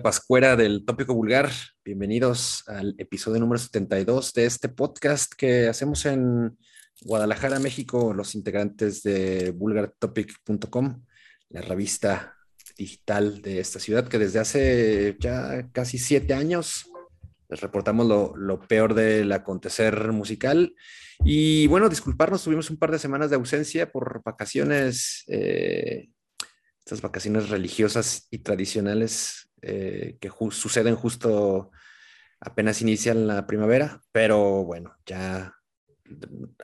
Pascuera del Tópico Vulgar. Bienvenidos al episodio número 72 de este podcast que hacemos en Guadalajara, México, los integrantes de vulgartopic.com, la revista digital de esta ciudad que desde hace ya casi siete años les reportamos lo, peor del acontecer musical. Y bueno, disculparnos, tuvimos un par de semanas de ausencia por vacaciones, eh, estas vacaciones religiosas y tradicionales eh, que suceden justo apenas inician la primavera, pero bueno, ya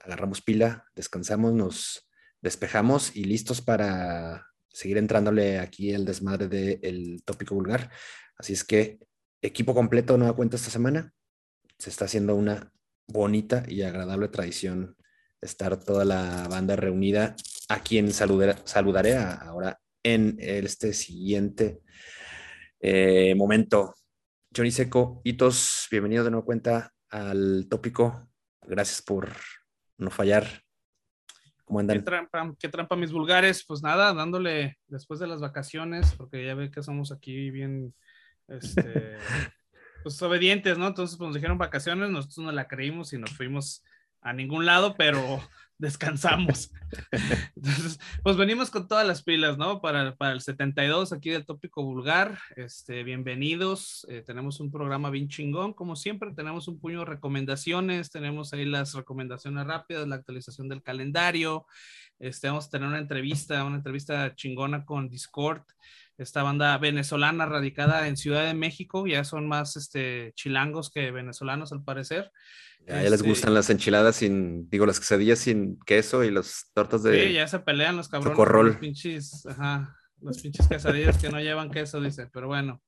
agarramos pila, descansamos, nos despejamos y listos para seguir entrándole aquí el desmadre del tópico vulgar. Así es que equipo completo, nueva cuenta esta semana. Se está haciendo una bonita y agradable tradición estar toda la banda reunida, a quien saludaré ahora en este siguiente eh, momento. Johnny Seco, Hitos, bienvenido de nueva cuenta al tópico. Gracias por no fallar. ¿Cómo andan? ¿Qué trampa, qué trampa mis vulgares? Pues nada, dándole después de las vacaciones, porque ya ve que somos aquí bien este, pues obedientes, ¿no? Entonces, pues nos dijeron vacaciones, nosotros no la creímos y nos fuimos a ningún lado, pero descansamos. Entonces, pues venimos con todas las pilas, ¿no? Para, para el 72 aquí del tópico vulgar. Este, bienvenidos. Eh, tenemos un programa bien chingón, como siempre. Tenemos un puño de recomendaciones. Tenemos ahí las recomendaciones rápidas, la actualización del calendario. Este, vamos a tener una entrevista, una entrevista chingona con Discord esta banda venezolana radicada en Ciudad de México, ya son más este, chilangos que venezolanos al parecer. Ya, les este gustan las enchiladas sin, digo, las quesadillas sin queso y las tortas de... Sí, ya se pelean los cabrones. Los pinches, ajá, los pinches quesadillas que no llevan queso, dice, pero bueno.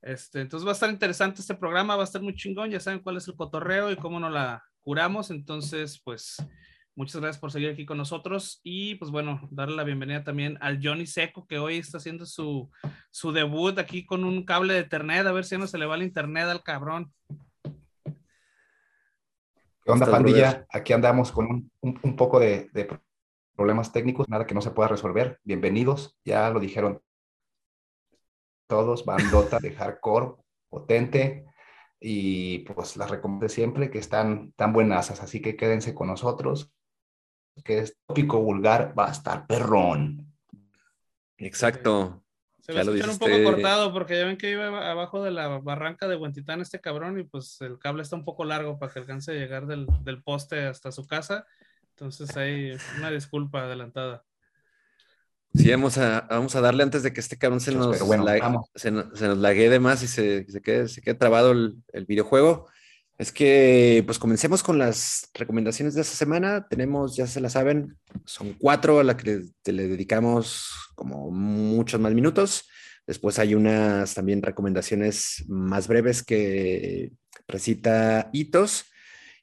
Este, entonces va a estar interesante este programa, va a estar muy chingón, ya saben cuál es el cotorreo y cómo nos la curamos, entonces pues Muchas gracias por seguir aquí con nosotros y pues bueno, darle la bienvenida también al Johnny Seco que hoy está haciendo su, su debut aquí con un cable de internet, a ver si no se le va el internet al cabrón. ¿Qué onda, pandilla? Aquí andamos con un, un, poco de, de, problemas técnicos, nada que no se pueda resolver. Bienvenidos, ya lo dijeron todos, bandota de hardcore potente y pues las recomiendo siempre que están tan buenas, así que quédense con nosotros que es tópico vulgar, va a estar perrón. Exacto. Se va a escuchar un poco cortado porque ya ven que iba abajo de la barranca de Huentitán este cabrón y pues el cable está un poco largo para que alcance a llegar del, del poste hasta su casa. Entonces hay una disculpa adelantada. Sí, vamos a, vamos a darle antes de que este cabrón se nos, se, nos, se nos lague de más y se, se, quede, se quede trabado el, el videojuego. Es que, pues comencemos con las recomendaciones de esta semana. Tenemos, ya se la saben, son cuatro a las que le, dedicamos como muchos más minutos. Después hay unas también recomendaciones más breves que recita Hitos.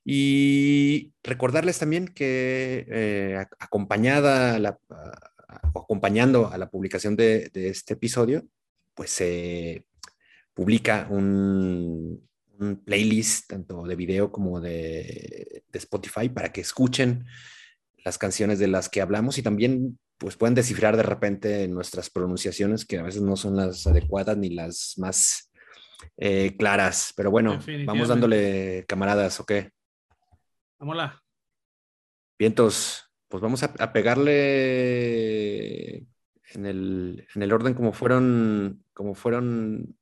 Y recordarles también que eh, acompañada la, acompañando a la publicación de este episodio, pues se publica un, un playlist tanto de video como de, Spotify para que escuchen las canciones de las que hablamos y también pues pueden descifrar de repente nuestras pronunciaciones que a veces no son las adecuadas ni las más eh, claras. Pero bueno, vamos dándole camaradas, ¿ok? Vámonos. Vientos, pues vamos a, pegarle en el, en el, orden como fueron, como fueron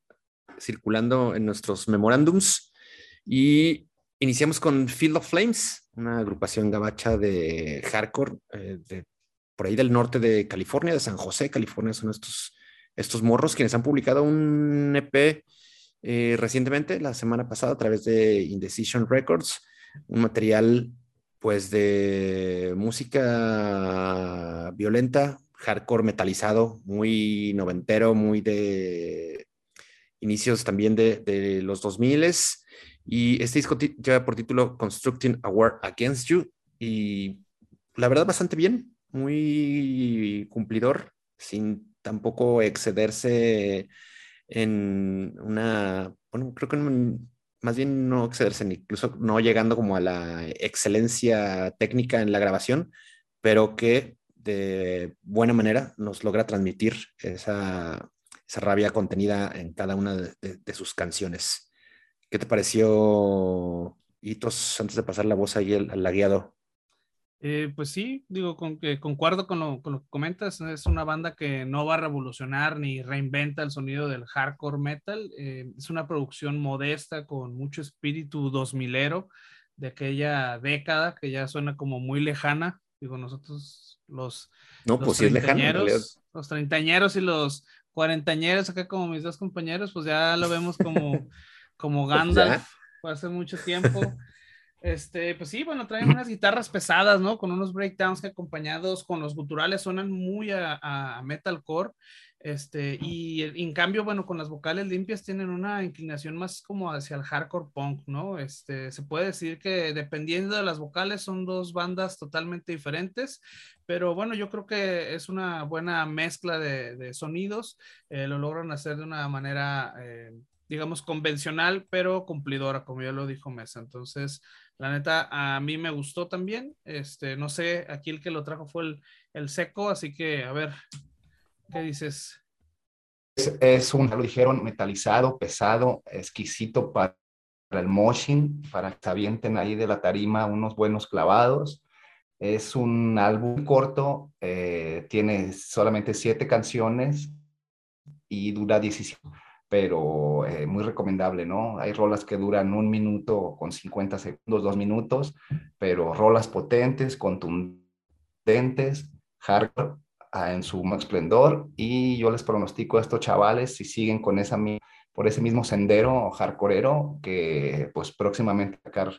circulando en nuestros memorándums. Y iniciamos con Field of Flames, una agrupación gabacha de hardcore eh, de, por ahí del norte de California, de San José, California. Son estos, estos morros quienes han publicado un EP eh, recientemente, la semana pasada, a través de Indecision Records, un material pues de música violenta, hardcore metalizado, muy noventero, muy de inicios también de, los 2000 y este disco lleva por título Constructing a War Against You y la verdad bastante bien, muy cumplidor, sin tampoco excederse en una, bueno, creo que más bien no excederse, incluso no llegando como a la excelencia técnica en la grabación, pero que de buena manera nos logra transmitir esa esa rabia contenida en cada una de, sus canciones. ¿Qué te pareció, Hitos, antes de pasar la voz ahí al, al lagueado? Eh, pues sí, digo, con que concuerdo con lo, con lo, que comentas, es una banda que no va a revolucionar ni reinventa el sonido del hardcore metal, eh, es una producción modesta con mucho espíritu dos milero de aquella década que ya suena como muy lejana, digo, nosotros los... No, pues sí es lejana. Los treintañeros y los cuarentañeros acá como mis dos compañeros, pues ya lo vemos como, como Gandalf, hace mucho tiempo. Este, pues sí, bueno, traen unas guitarras pesadas, ¿no? Con unos breakdowns que acompañados con los guturales suenan muy a, a metalcore. Este, y en cambio, bueno, con las vocales limpias tienen una inclinación más como hacia el hardcore punk, ¿no? Este, se puede decir que dependiendo de las vocales son dos bandas totalmente diferentes, pero bueno, yo creo que es una buena mezcla de, sonidos, eh, lo logran hacer de una manera, eh, digamos, convencional, pero cumplidora, como ya lo dijo Mesa. Entonces, la neta, a mí me gustó también. Este, no sé, aquí el que lo trajo fue el, seco, así que a ver, ¿qué dices? Es, un, lo dijeron, metalizado, pesado, exquisito para el moshing, para que se avienten ahí de la tarima unos buenos clavados. Es un álbum corto, eh, tiene solamente siete canciones y dura 17 pero eh, muy recomendable, ¿no? Hay rolas que duran un minuto con 50 segundos, dos minutos, pero rolas potentes, contundentes, hardcore en su esplendor y yo les pronostico a estos chavales si siguen con esa por ese mismo sendero hardcoreero que pues próximamente sacar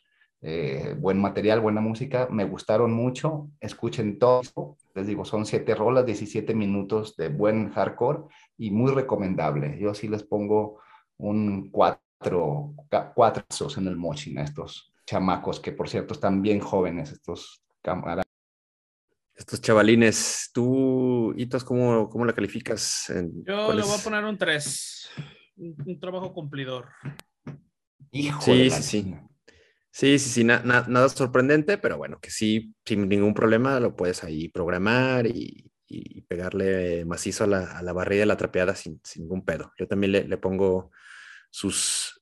eh, buen material, buena música, me gustaron mucho, escuchen todo, les digo, son siete rolas, 17 minutos de buen hardcore y muy recomendable. Yo sí les pongo un cuatro, cuatro en el moching a estos chamacos, que por cierto están bien jóvenes, estos camaradas. Estos chavalines, tú, Hitos, ¿cómo, cómo la calificas? Yo le voy a poner un 3, un, trabajo cumplidor. Hijo sí, sí, sí. Sí, sí, sí, nada sorprendente, pero bueno, que sí, sin ningún problema lo puedes ahí programar y, pegarle macizo a la, a la, barrilla de la trapeada sin, ningún pedo. Yo también le, pongo sus,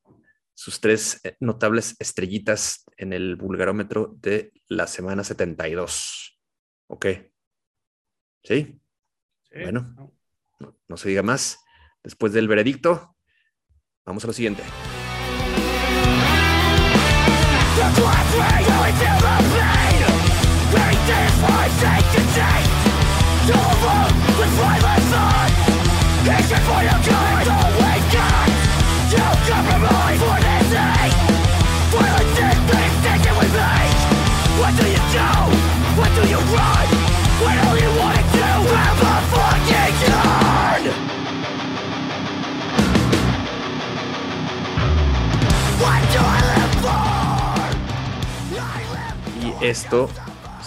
sus tres eh, notables estrellitas en el vulgarómetro de la semana 72. ¿Ok? ¿Sí? Bueno, no se diga más. Después del veredicto, vamos a lo siguiente. What do you do? For? Esto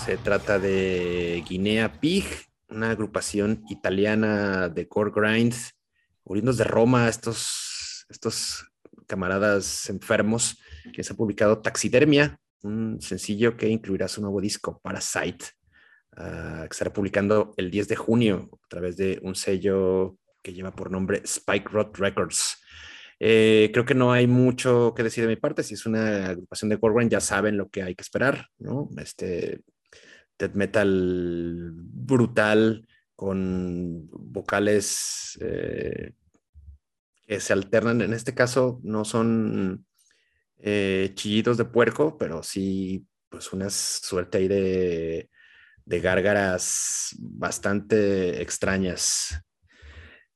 se trata de Guinea Pig, una agrupación italiana de core grinds, oriundos de Roma, estos, estos camaradas enfermos, que se ha publicado Taxidermia, un sencillo que incluirá su nuevo disco, Parasite, uh, que estará publicando el 10 de junio a través de un sello que lleva por nombre Spike Rod Records. Eh, creo que no hay mucho que decir de mi parte. Si es una agrupación de core ya saben lo que hay que esperar, ¿no? Este death metal brutal con vocales eh, que se alternan. En este caso no son eh, chillidos de puerco, pero sí, pues una suerte ahí de, de gárgaras bastante extrañas.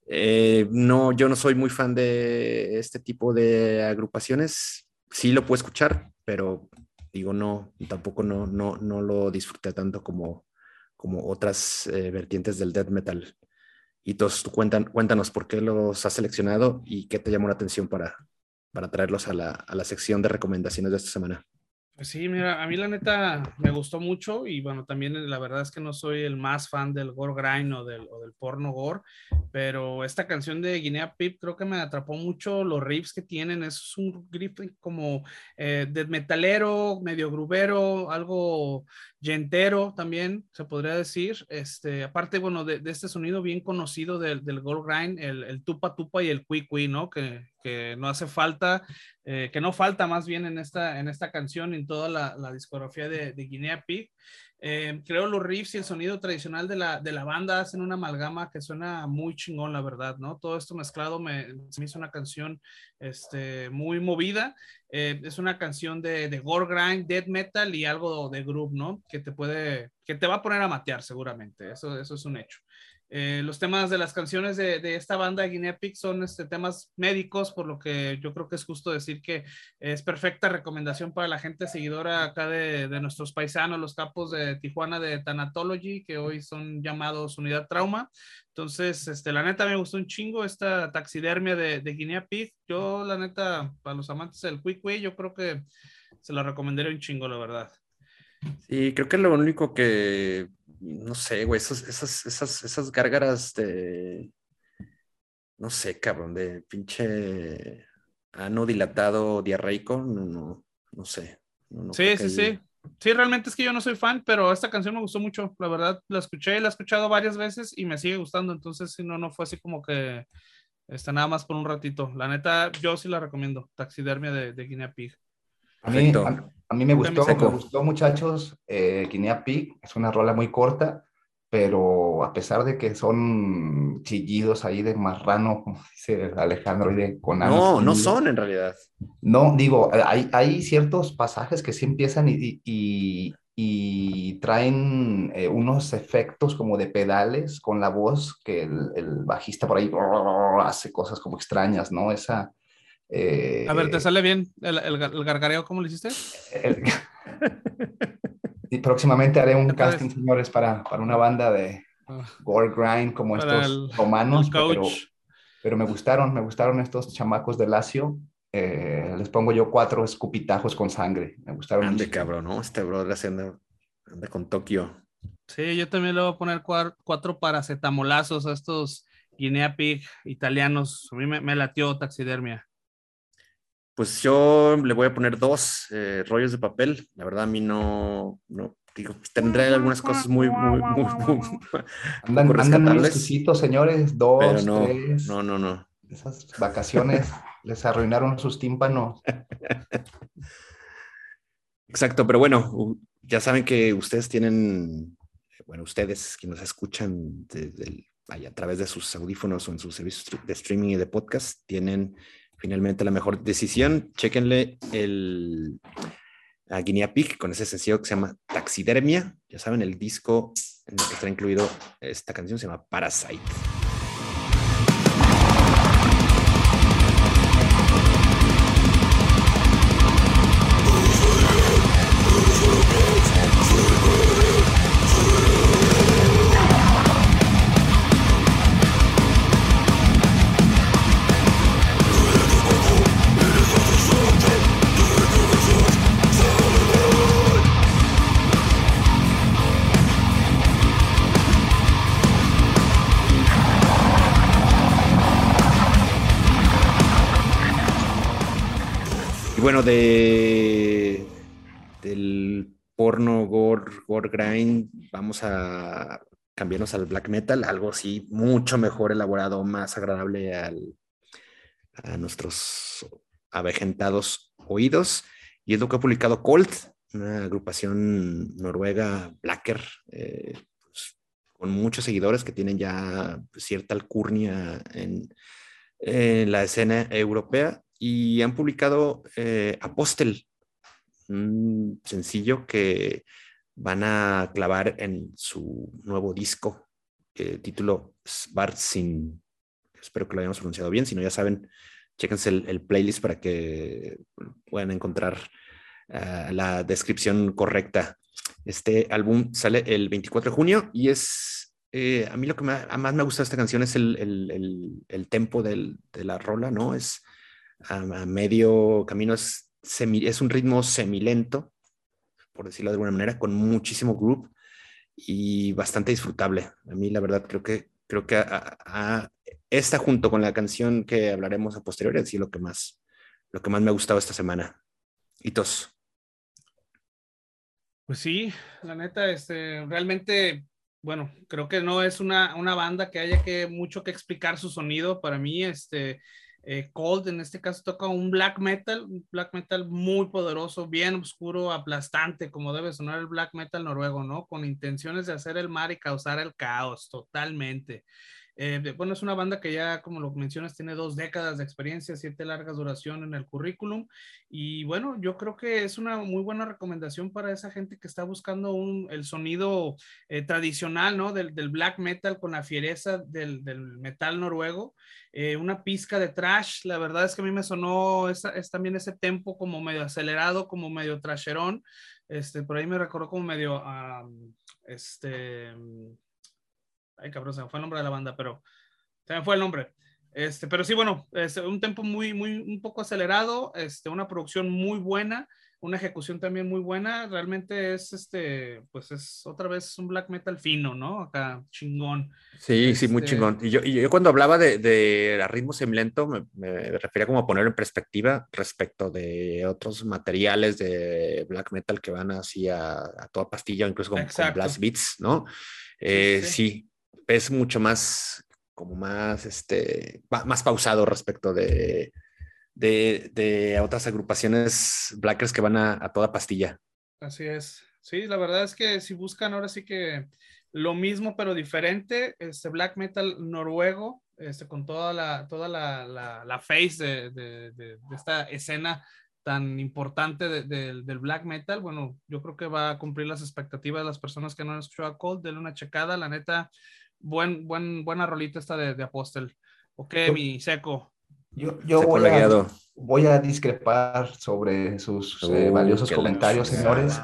Eh, no, yo no soy muy fan de este tipo de agrupaciones. Sí lo puedo escuchar, pero digo, no, tampoco no, no, no lo disfruté tanto como, como otras eh, vertientes del death metal. Y todos, tú cuéntanos por qué los has seleccionado y qué te llamó la atención para, para traerlos a la, a la sección de recomendaciones de esta semana. Pues sí, mira, a mí la neta me gustó mucho y bueno, también la verdad es que no soy el más fan del gore grind o del, o del porno gore, pero esta canción de Guinea Pip creo que me atrapó mucho los riffs que tienen, es un riff como eh, de metalero, medio grubero, algo yentero también, se podría decir. Este, aparte, bueno, de, este sonido bien conocido del, del gore grind, el, el, tupa tupa y el cui cui, ¿no? Que, que no hace falta, eh, que no falta más bien en esta, en esta canción, en toda la, la discografía de Guinea Pig. Eh, creo los riffs y el sonido tradicional de la, de la banda hacen una amalgama que suena muy chingón, la verdad, ¿no? Todo esto mezclado me, me hizo una canción este, muy movida. Eh, es una canción de, de gore grind, death metal y algo de groove, ¿no? Que te puede, que te va a poner a matear seguramente, eso, eso es un hecho. Eh, los temas de las canciones de, de esta banda Guinea Pig son este, temas médicos, por lo que yo creo que es justo decir que es perfecta recomendación para la gente seguidora acá de, de nuestros paisanos, los capos de Tijuana de Thanatology, que hoy son llamados Unidad Trauma. Entonces, este, la neta me gustó un chingo esta taxidermia de, de Guinea Pig. Yo, la neta, para los amantes del Quick Way, yo creo que se la recomendaría un chingo, la verdad. Sí, creo que lo único que no sé, güey, esas, esas, esas, esas gárgaras de, no sé, cabrón, de pinche ano dilatado diarreico, no, no, no sé. sí, sí, sí. Sí, realmente es que yo no soy fan, pero esta canción me gustó mucho. La verdad, la escuché, la he escuchado varias veces y me sigue gustando. Entonces, si no, no fue así como que está nada más por un ratito. La neta, yo sí la recomiendo. Taxidermia de, de Guinea Pig. A mí, a, mí me gustó, me gustó muchachos, eh, Guinea Pig, es una rola muy corta, pero a pesar de que son chillidos ahí de marrano, como dice Alejandro, y de Conan. No, no son en realidad. No, digo, hay, hay ciertos pasajes que sí empiezan y, y, y traen eh, unos efectos como de pedales con la voz que el, el bajista por ahí hace cosas como extrañas, ¿no? Esa, eh, a ver, ¿te sale bien el, el, gargareo? ¿Cómo lo hiciste? y próximamente haré un casting, señores, para, para una banda de ah. gore grind como estos romanos. Pero, pero, me gustaron, me gustaron estos chamacos de Lacio. Eh, les pongo yo cuatro escupitajos con sangre. Me gustaron. Ande, cabrón, ¿no? Este brother haciendo anda con Tokio. Sí, yo también le voy a poner cuatro, paracetamolazos a estos Guinea Pig italianos. A mí me, me latió taxidermia. Pues yo le voy a poner dos eh, rollos de papel. La verdad, a mí no, no digo, tendré algunas cosas muy, muy, muy, muy andan, andan muy señores. Dos, Pero no, tres. No, no, no. Esas vacaciones les arruinaron sus tímpanos. Exacto, pero bueno, ya saben que ustedes tienen, bueno, ustedes que nos escuchan a través de sus audífonos o en sus servicios de streaming y de podcast, tienen finalmente la mejor decisión. Chequenle el a Guinea Pig con ese sencillo que se llama Taxidermia. Ya saben, el disco en el que está incluido esta canción se llama Parasite. De del porno gore, gore grind, vamos a cambiarnos al black metal, algo así mucho mejor elaborado, más agradable al, a nuestros avejentados oídos. Y es lo que ha publicado Colt, una agrupación noruega, Blacker, eh, pues, con muchos seguidores que tienen ya cierta alcurnia en la escena europea y han publicado eh, Apostel, un sencillo que van a clavar en su nuevo disco, que título Svartsin. Espero que lo hayamos pronunciado bien, si no ya saben, chéquense el, playlist para que puedan encontrar ah, la descripción correcta. Este álbum sale el 24 de junio y es, eh, a mí lo que más me gusta de esta canción es el, el, el tempo de la rola, ¿no? Es a, medio camino es, es un ritmo semilento por decirlo de alguna manera, con muchísimo group y bastante disfrutable. A mí, la verdad, creo que, creo que esta junto con la canción que hablaremos a posteriori, es lo que más, lo que más me ha gustado esta semana. Hitos. Pues sí, la neta, este, realmente, bueno, creo que no es una, una banda que haya que mucho que explicar su sonido. Para mí, este, eh, Cold en este caso toca un black metal, un black metal muy poderoso, bien oscuro, aplastante, como debe sonar el black metal noruego, ¿no? Con intenciones de hacer el mar y causar el caos, totalmente. Eh, bueno, es una banda que ya, como lo mencionas, tiene dos décadas de experiencia, siete largas duración en el currículum. Y bueno, yo creo que es una muy buena recomendación para esa gente que está buscando un, el sonido eh, tradicional, ¿no? Del, del, black metal con la fiereza del, del metal noruego. Eh, una pizca de trash, la verdad es que a mí me sonó es también ese tempo como medio acelerado, como medio trasherón. Este, por ahí me recordó como medio, este, Ay, cabrón, se me fue el nombre de la banda, pero se me fue el nombre. Este, pero sí, bueno, es un tempo muy, muy, un poco acelerado, este, una producción muy buena, una ejecución también muy buena. Realmente es, este, pues es otra vez un black metal fino, ¿no? Acá, chingón. Sí, sí, muy este chingón. Y yo, y yo cuando hablaba de, de ritmo semilento, me, me, refería como a poner en perspectiva respecto de otros materiales de black metal que van así a, toda pastilla, incluso con, con blast beats, ¿no? Eh, sí, sí es mucho más, como más, este, más pausado respecto de, de, otras agrupaciones blackers que van a, toda pastilla. Así es. Sí, la verdad es que si buscan ahora sí que lo mismo pero diferente, este black metal noruego, este, con toda la, toda la, la, face de, de, esta escena tan importante del black metal, bueno, yo creo que va a cumplir las expectativas de las personas que no han escuchado a Cold, denle una checada, la neta, buen, buen, buena rolita esta de, de Apostel. Ok, mi seco. Yo, yo voy, a, voy, a, discrepar sobre sus eh, uh, valiosos comentarios, señores.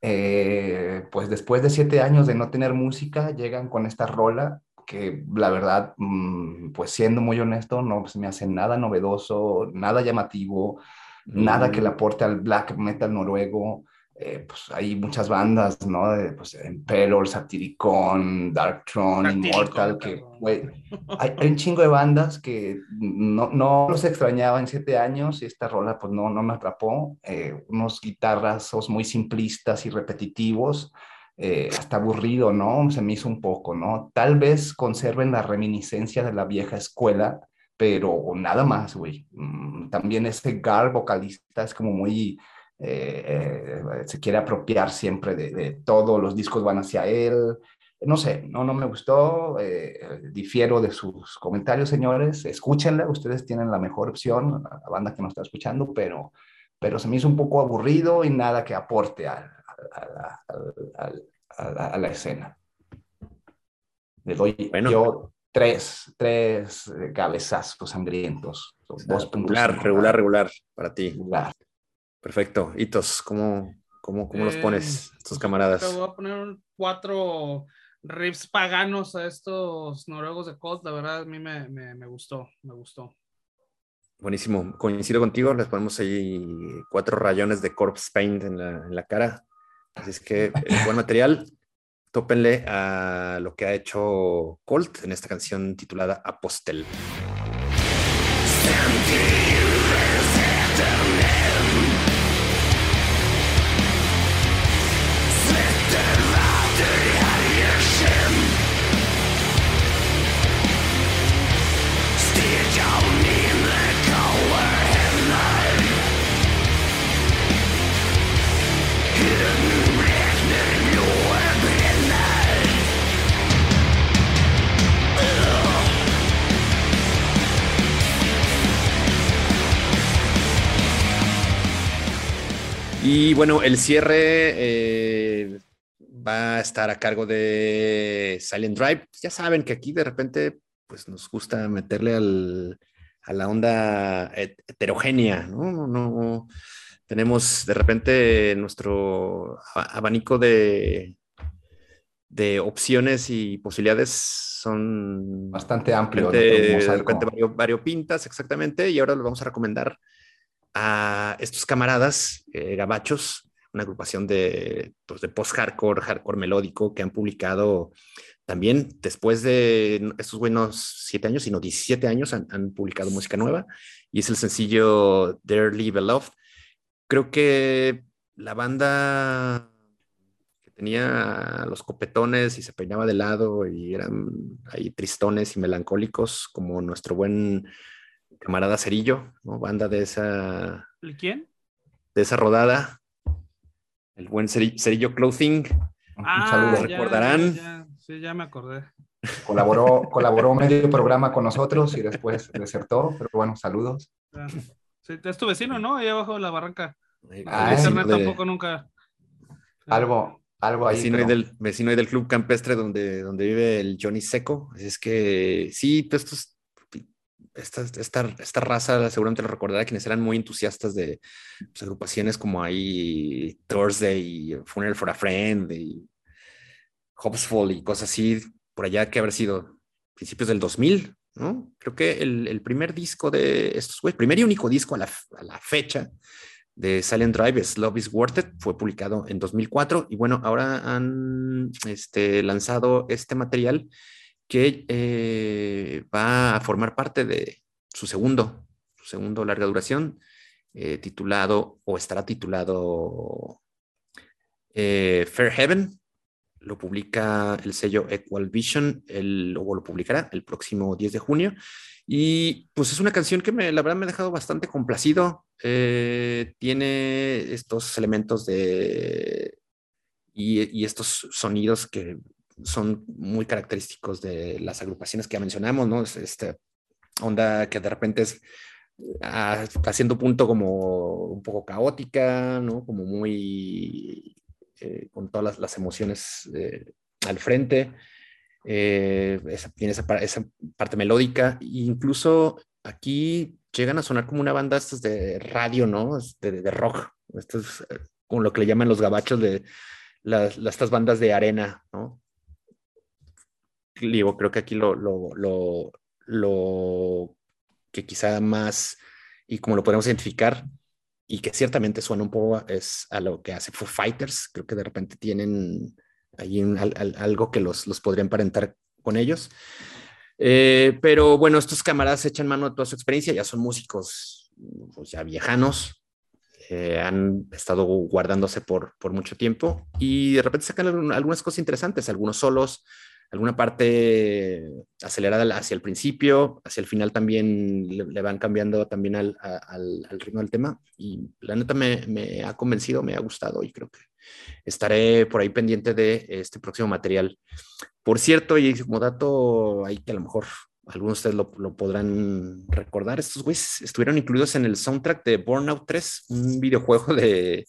Eh, pues después de siete años de no tener música, llegan con esta rola que la verdad, mm, pues siendo muy honesto, no se me hace nada novedoso, nada llamativo, nada que le mm. aporte al black metal noruego. Eh, pues hay muchas bandas, ¿no? De, pues Emperor, Satiricon, Darktron, Immortal, que, güey, hay, un chingo de bandas que no, no los extrañaba en siete años y esta rola, pues no, no me atrapó. Eh, unos guitarrazos muy simplistas y repetitivos, eh, hasta aburrido, ¿no? Se me hizo un poco, ¿no? Tal vez conserven la reminiscencia de la vieja escuela, pero nada más, güey. Mm, también ese Gar vocalista es como muy eh, eh, se quiere apropiar siempre de, todo, los discos van hacia él. No sé, no, no me gustó, eh, difiero de sus comentarios, señores, escúchenla, ustedes tienen la mejor opción, la banda que nos está escuchando, pero, pero se me hizo un poco aburrido y nada que aporte a, a, la, escena. Le doy yo tres, tres cabezazos sangrientos. Dos regular, regular, regular para ti. Regular. Perfecto. Hitos, ¿cómo, cómo, cómo los pones, estos pues, camaradas? Te voy a poner cuatro riffs paganos a estos noruegos de Colt. La verdad, a mí me, me, me, gustó, me gustó. Buenísimo. Coincido contigo. Les ponemos ahí cuatro rayones de Corpse Paint en la, en la cara. Así es que, eh, buen material. Tópenle a lo que ha hecho Colt en esta canción titulada Apostel. Y bueno, el cierre eh, va a estar a cargo de Silent Drive. Ya saben que aquí de repente pues nos gusta meterle a la onda heterogénea, ¿no? no tenemos de repente nuestro abanico de, de opciones y posibilidades son bastante amplio. De, repente variopintas, exactamente, y ahora lo vamos a recomendar a estos camaradas eh, gabachos, una agrupación de, pues, de post-hardcore, hardcore melódico, que han publicado también después de estos buenos siete años, sino 17 años, han, publicado música nueva y es el sencillo Dearly Beloved. Creo que la banda que tenía los copetones y se peinaba de lado y eran ahí tristones y melancólicos, como nuestro buen camarada Cerillo, ¿no? Banda de esa. ¿El quién? De esa rodada. El buen Cerillo Clothing. Ah, Un saludo. recordarán? Sí, ya me acordé. Colaboró, colaboró medio programa con nosotros y después desertó, pero bueno, saludos. Sí, es tu vecino, ¿no? Ahí abajo de la barranca. Ah, internet tampoco nunca. Algo, algo ahí. Vecino, del, vecino del club campestre donde, donde vive el Johnny Seco. Es que sí, pues esta, esta, esta, raza seguramente lo recordará quienes eran muy entusiastas de pues, agrupaciones como ahí Thursday, Funeral for a Friend y Hopsfall y cosas así, por allá que habrá sido principios del 2000, ¿no? Creo que el, primer disco de estos güeyes, primer y único disco a la, a la, fecha de Silent Drive es Love is Worth fue publicado en 2004 y bueno, ahora han este, lanzado este material que eh, va a formar parte de su segundo, su segundo larga duración, eh, titulado o estará titulado eh, Fair Heaven, lo publica el sello Equal Vision, el, o lo publicará el próximo 10 de junio. Y pues es una canción que me, la verdad me ha dejado bastante complacido. Tiene estos elementos de... Y, estos sonidos que son muy característicos de las agrupaciones que ya mencionamos, ¿no? Es esta onda que de repente es ah, haciendo punto como un poco caótica, ¿no? Como muy eh, con todas las, emociones eh, al frente. Eh, tiene esa, parte melódica. Incluso aquí llegan a sonar como una banda estas de radio, ¿no? De, rock. Esto es con lo que le llaman los gabachos de las, estas bandas de arena, ¿no? Digo, creo que aquí lo, lo, lo, lo que quizá más, y como lo podemos identificar, y que ciertamente suena un poco es a lo que hace Foo Fighters. Creo que de repente tienen ahí algo que los, los podría emparentar con ellos. Eh, pero bueno, estos camaradas echan mano de toda su experiencia, ya son músicos pues, ya viejanos, eh, han estado guardándose por, por mucho tiempo y de repente sacan algunas cosas interesantes, algunos solos, alguna parte acelerada hacia el principio, hacia el final también le, van cambiando también al, al, ritmo del tema y la neta me, me, ha convencido, me ha gustado y creo que estaré por ahí pendiente de este próximo material. Por cierto, y como dato, ahí que a lo mejor algunos de ustedes lo, lo, podrán recordar, estos güeyes estuvieron incluidos en el soundtrack de Burnout 3, un videojuego de,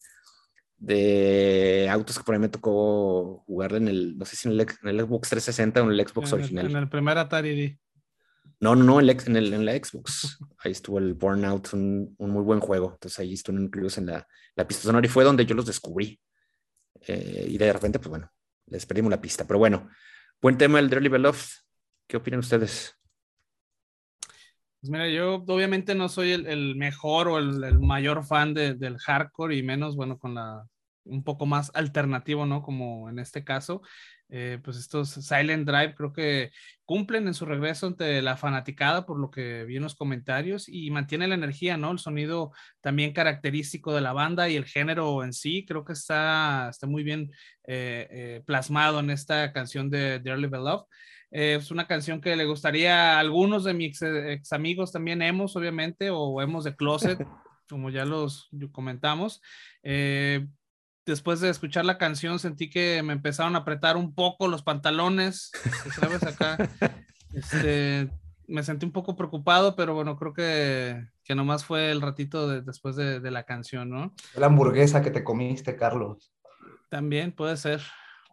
de autos que por ahí me tocó jugar en el, no sé si en el, Xbox 360 o en el Xbox original. En el primer Atari. No, no, no, en, el, en, la Xbox. Ahí estuvo el Burnout, un, un muy buen juego. Entonces ahí estuvieron incluidos en la, la pista sonora y fue donde yo los descubrí. Eh, y de repente, pues bueno, les perdimos la pista. Pero bueno, buen tema el Dearly Beloved. ¿Qué opinan ustedes? Pues mira, yo obviamente no soy el, mejor o el, mayor fan del hardcore y menos, bueno, con la un poco más alternativo, ¿no? Como en este caso, eh, pues estos Silent Drive creo que cumplen en su regreso ante la fanaticada, por lo que vi en los comentarios, y mantiene la energía, ¿no? El sonido también característico de la banda y el género en sí, creo que está, está muy bien eh, eh, plasmado en esta canción de Dearly Beloved. Eh, es una canción que le gustaría a algunos de mis ex, amigos también hemos, obviamente, o hemos de Closet, como ya los comentamos. Eh, después de escuchar la canción sentí que me empezaron a apretar un poco los pantalones, ¿sabes? Acá. Este, me sentí un poco preocupado, pero bueno, creo que, que nomás fue el ratito después de, de, la canción, ¿no? La hamburguesa que te comiste, Carlos. También puede ser,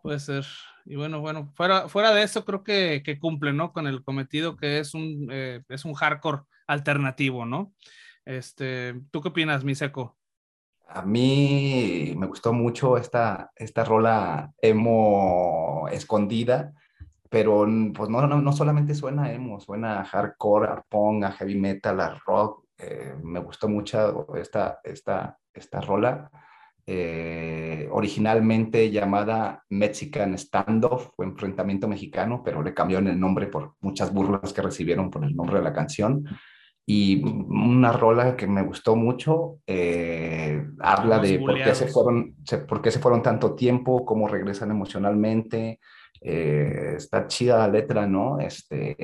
puede ser. Y bueno, bueno, fuera, fuera de eso creo que, que cumple, ¿no? Con el cometido que es un, eh, es un hardcore alternativo, ¿no? Este, ¿Tú qué opinas, mi seco? A mí me gustó mucho esta, esta rola emo escondida, pero pues no, no, no solamente suena emo, suena hardcore, a a heavy metal, a rock. Eh, me gustó mucho esta, esta, esta rola eh, originalmente llamada Mexican Standoff o Enfrentamiento Mexicano, pero le cambiaron el nombre por muchas burlas que recibieron por el nombre de la canción. Y una rola que me gustó mucho, eh, habla de por qué, se fueron, por qué se fueron tanto tiempo, cómo regresan emocionalmente. Eh, está chida la letra, ¿no? Este,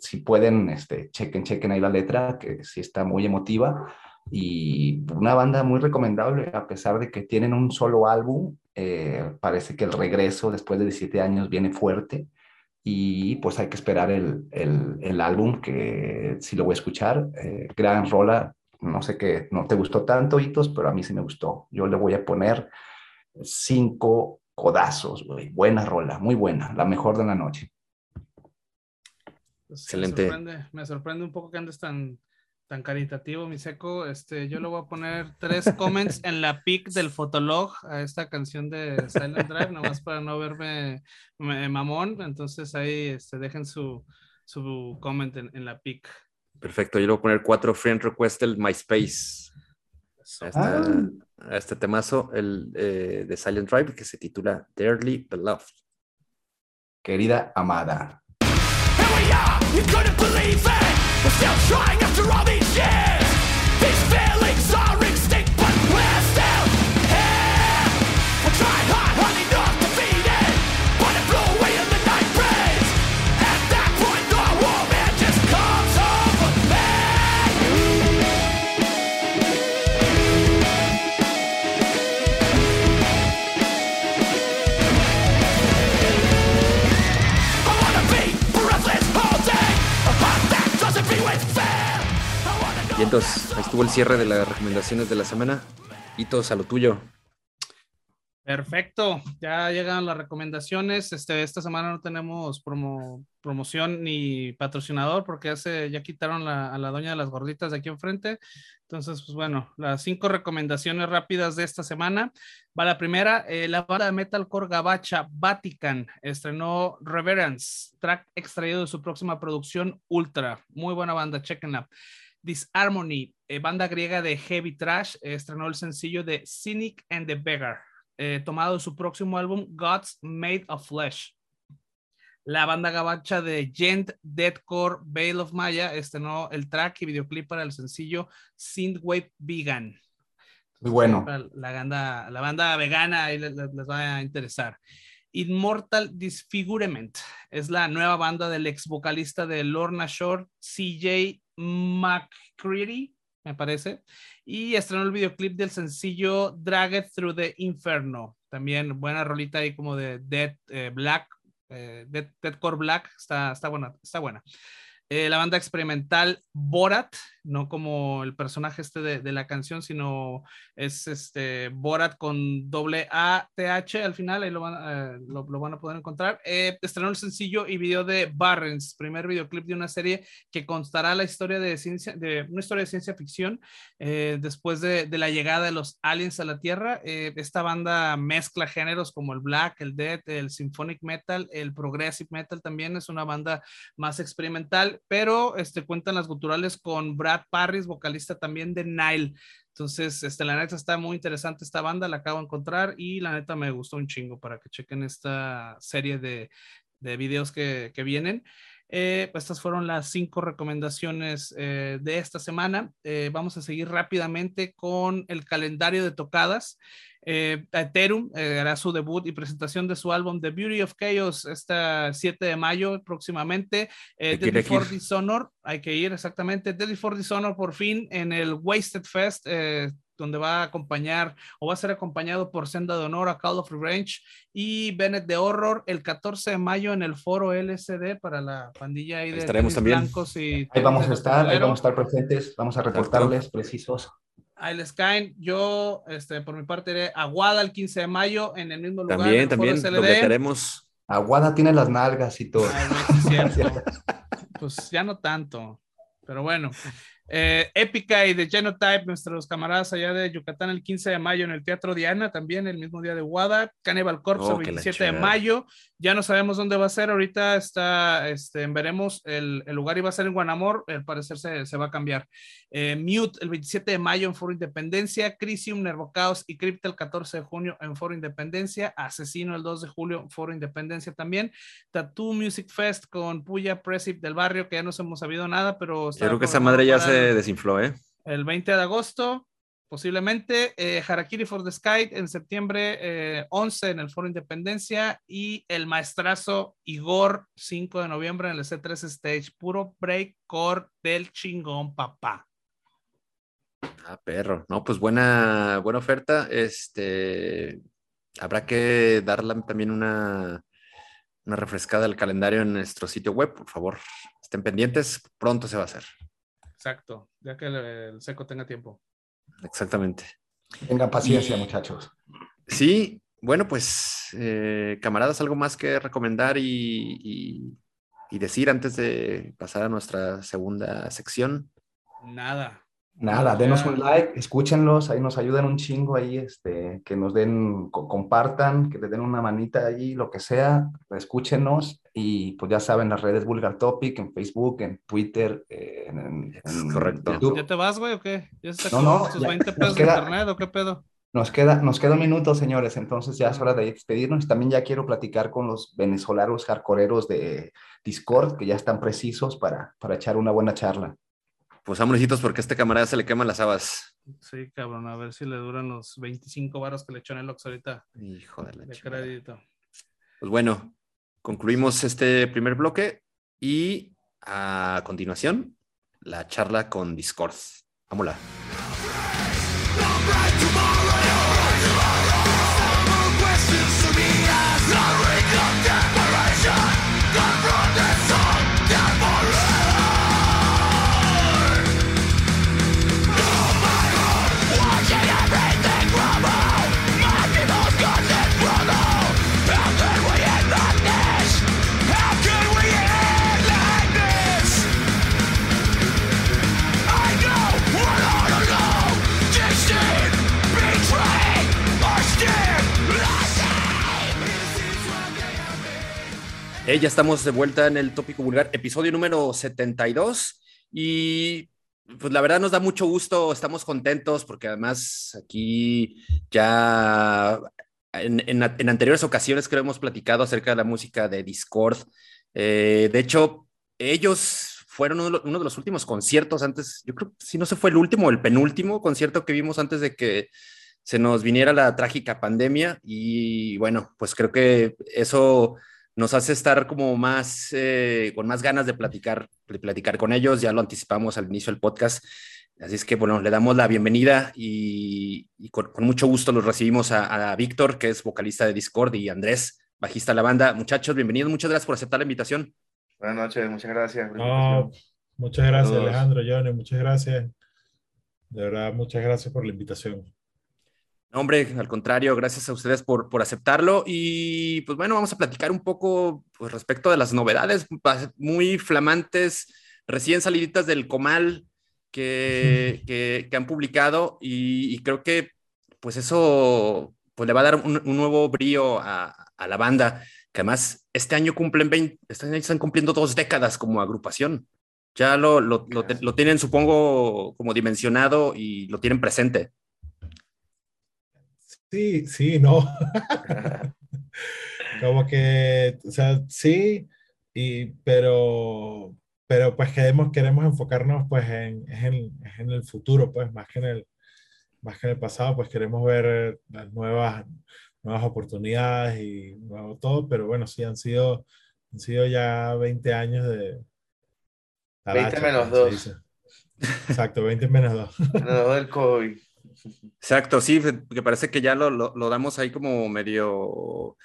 si pueden, este, chequen, chequen ahí la letra, que sí está muy emotiva y una banda muy recomendable, a pesar de que tienen un solo álbum, eh, parece que el regreso después de 17 años viene fuerte y pues hay que esperar el, el, el álbum que sí lo voy a escuchar. Eh, gran rola, no sé qué, no te gustó tanto, Hitos, pero a mí sí me gustó. Yo le voy a poner cinco codazos, güey. Buena rola, muy buena, la mejor de la noche. Pues Excelente. Me sorprende, un poco que andes tan tan caritativo, mi seco. Este, yo le voy a poner tres comments en la pic del Fotolog a esta canción de Silent Drive, nomás para no verme mamón. Entonces ahí este, dejen su, su comment en, la pic. Perfecto, yo le voy a poner cuatro friend requests del MySpace. A, a este temazo, el eh, de Silent Drive, que se titula Dearly Beloved. Querida amada. We're still trying after all these years estuvo el cierre de las recomendaciones de la semana. Hitos a lo tuyo. Perfecto, ya llegan las recomendaciones. Este, esta semana no tenemos promo- promoción ni patrocinador porque ya, ya quitaron la- a la doña de las gorditas de aquí enfrente. Entonces, pues bueno, las cinco recomendaciones rápidas de esta semana. Va la primera, eh, la banda de metalcore gabacha Vatican estrenó Reverence, track extraído de su próxima producción Ultra. Muy buena banda, chequenla. Disharmony, eh, banda griega de heavy trash, eh, estrenó el sencillo de Cynic and the Beggar, eh, tomado de su próximo álbum Gods Made of Flesh. La banda gabacha de Gent Deadcore Veil of Maya estrenó el track y videoclip para el sencillo Synthwave Vegan. Muy bueno. La banda, la banda vegana ahí les va a interesar. Immortal Disfigurement es la nueva banda del ex vocalista de Lorna Shore, CJ McCready, me parece, y estrenó el videoclip del sencillo Drag It Through the Inferno. También buena rolita ahí como de Dead eh, Black, eh, Dead, Deadcore Black, está, está buena, está buena. Eh, la banda experimental Borat, no como el personaje este de, de la canción, sino es este Borat con doble A T H al final, ahí lo van, eh, lo, lo van a poder encontrar. Eh, estrenó el sencillo y video de Barrens, primer videoclip de una serie que constará la historia de ciencia, de una historia de ciencia ficción eh, después de, de la llegada de los aliens a la Tierra. Eh, esta banda mezcla géneros como el black, el death, el symphonic metal, el progressive metal también es una banda más experimental, pero este, cuentan las guturales con Brad Parris, vocalista también de Nile. Entonces, este, la neta está muy interesante esta banda, la acabo de encontrar y la neta me gustó un chingo para que chequen esta serie de, de videos que, que vienen. Eh, estas fueron las cinco recomendaciones eh, de esta semana. Eh, vamos a seguir rápidamente con el calendario de tocadas. Eh, Ethereum eh, hará su debut y presentación de su álbum The Beauty of Chaos este 7 de mayo próximamente. Eh, Deadly for Dishonor, hay que ir exactamente. Deadly for Dishonor por fin en el Wasted Fest, eh, donde va a acompañar o va a ser acompañado por Senda de Honor a Call of Revenge y Bennett de Horror el 14 de mayo en el foro LSD para la pandilla ahí de estaremos también. blancos y Ahí vamos a estar, ahí vamos a estar presentes, vamos a reportarles precisos. Ahí les caen. Yo, este, por mi parte, iré a Guada el 15 de mayo en el mismo lugar. También, el foro también, SLD. dobletearemos. Aguada tiene las nalgas y todo. Ay, sí cierto. pues ya no tanto. Pero bueno, Eh, Épica y de Genotype, nuestros camaradas allá de Yucatán, el 15 de mayo en el Teatro Diana, también el mismo día de Wada. Cannibal Corpse Oh, el que la 27 de mayo. Ya no sabemos dónde va a ser. Ahorita está, este, veremos. El, el lugar iba a ser en Guanamor. Al parecer se, se va a cambiar. Eh, Mute el 27 de mayo en Foro Independencia. Crisium, Nervocaos y Crypta el 14 de junio en Foro Independencia. Asesino el 2 de julio en Foro Independencia también. Tattoo Music Fest con Puya Presip del barrio, que ya no se hemos sabido nada, pero. Yo creo que esa madre ya para se desinfló, ¿eh? el 20 de agosto, posiblemente. eh, Harakiri for the Sky en septiembre eh, 11 en el Foro Independencia. Y el maestrazo Igor 5 de noviembre en el C3 Stage. Puro breakcore del chingón, papá. Ah, perro. No, pues buena, buena oferta. Este, habrá que darle también una, una refrescada al calendario en nuestro sitio web, por favor. Estén pendientes, pronto se va a hacer. Exacto, ya que el, el seco tenga tiempo. Exactamente. Tengan paciencia, Y- muchachos. Sí, bueno, pues, eh, camaradas, algo más que recomendar y, y- y decir antes de pasar a nuestra segunda sección. Nada. Nada, denos un like, escúchenlos, ahí nos ayudan un chingo ahí, este, que nos den, co- compartan, que le den una manita ahí, lo que sea, escúchenos y pues ya saben las redes Vulgar Topic, en Facebook, en Twitter, eh, en, en- Es en correcto. YouTube. ¿Ya te vas, güey, o qué? ¿Ya se No, no, tus ya- 20 nos pesos de queda- internet o qué pedo? Nos queda, nos queda un minuto, señores, entonces ya es hora de despedirnos. También ya quiero platicar con los venezolanos hardcoreeros de Discord, que ya están precisos para, para echar una buena charla. Pues vámonos, porque a este camarada se le queman las habas. Sí, cabrón, a ver si le duran los 25 varos que le echó en el Ox ahorita Hijo de la de crédito. Pues bueno, concluimos este primer bloque y a continuación la charla con Discord. Vámonos. Eh, ya estamos de vuelta en el tópico vulgar, episodio número 72. Y pues la verdad nos da mucho gusto, estamos contentos porque además aquí ya en, en- en anteriores ocasiones creo hemos platicado acerca de la música de Discord. Eh, de hecho, ellos fueron uno uno de los últimos conciertos antes, yo creo, si no se fue el último el penúltimo concierto que vimos antes de que se nos viniera la trágica pandemia. Y bueno, pues creo que eso nos hace estar como más, eh, con más ganas de platicar, de platicar con ellos. Ya lo anticipamos al inicio del podcast. Así es que, bueno, le damos la bienvenida y, y con, con, mucho gusto los recibimos a, a, Víctor, que es vocalista de Discord, y Andrés, bajista de la banda. Muchachos, bienvenidos. Muchas gracias por aceptar la invitación. Buenas noches, muchas gracias. No, muchas gracias, Saludos. Alejandro, Johnny, muchas gracias. De verdad, muchas gracias por la invitación. Hombre, al contrario, gracias a ustedes por, por aceptarlo. Y pues bueno, vamos a platicar un poco pues, respecto de las novedades muy flamantes, recién saliditas del Comal que, que, que han publicado. Y, y, creo que pues eso pues, le va a dar un, un nuevo brío a, a, la banda, que además este año cumplen 20, este año están cumpliendo dos décadas como agrupación. Ya lo, lo, lo, lo tienen, supongo, como dimensionado y lo tienen presente. Sí, sí, no. Como que, o sea, sí, y, pero, pero pues queremos, queremos enfocarnos pues en, en, en, el futuro, pues más que en el, más que en el pasado, pues queremos ver las nuevas, nuevas oportunidades y nuevo todo, pero bueno, sí han sido, han sido ya 20 años de... 20 menos 2. Exacto, 20 menos 2. Menos del COVID. Exacto, sí, que parece que ya lo, lo, lo damos ahí como medio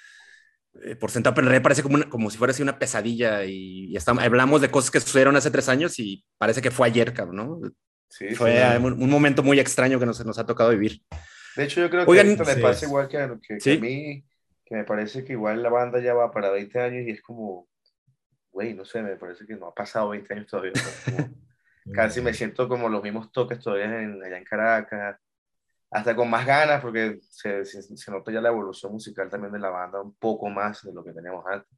eh, por sentado, pero en realidad parece como, una, como si fuera así una pesadilla y, y estamos, hablamos de cosas que sucedieron hace tres años y parece que fue ayer, cabrón, ¿no? Sí, fue sí, un, un, momento muy extraño que nos, nos ha tocado vivir. De hecho, yo creo que Oigan, esto le sí pasa igual que, a- que, que a mí, que me parece que igual la banda ya va para 20 años y es como, güey, no sé, me parece que no ha pasado 20 años todavía. ¿no? Como- casi me siento como los mismos toques todavía en, allá en Caracas, hasta con más ganas, porque se, se, nota ya la evolución musical también de la banda un poco más de lo que teníamos antes.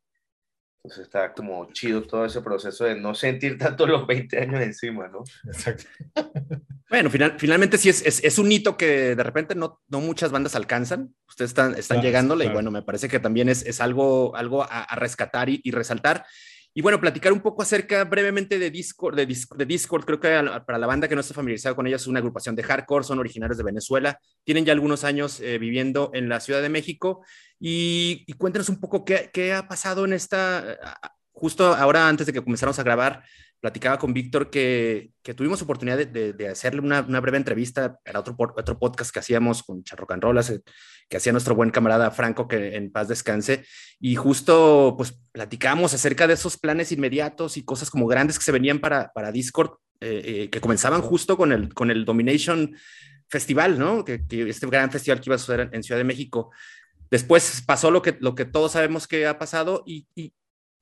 Entonces está como chido todo ese proceso de no sentir tanto los 20 años encima, ¿no? Exacto. Bueno, final, finalmente sí es, es, es, un hito que de repente no, no muchas bandas alcanzan. Ustedes están, están llegándole y bueno, me parece que también es, es algo, algo a, a rescatar y, y, resaltar. Y bueno, platicar un poco acerca brevemente de Discord. Creo que para la banda que no está familiarizada con ella es una agrupación de hardcore, son originarios de Venezuela, tienen ya algunos años eh, viviendo en la Ciudad de México. Y, y cuéntanos un poco qué, ha pasado en esta, justo ahora antes de que comenzáramos a grabar, platicaba con Víctor que, que, tuvimos oportunidad de, de, hacerle una, una, breve entrevista para otro, otro podcast que hacíamos con Charro Canrolas, que hacía nuestro buen camarada Franco, que en paz descanse, y justo pues platicamos acerca de esos planes inmediatos y cosas como grandes que se venían para, para Discord, eh, eh, que comenzaban justo con el, con el Domination Festival, ¿no? Que, que, este gran festival que iba a suceder en Ciudad de México. Después pasó lo que, lo que todos sabemos que ha pasado y, eh,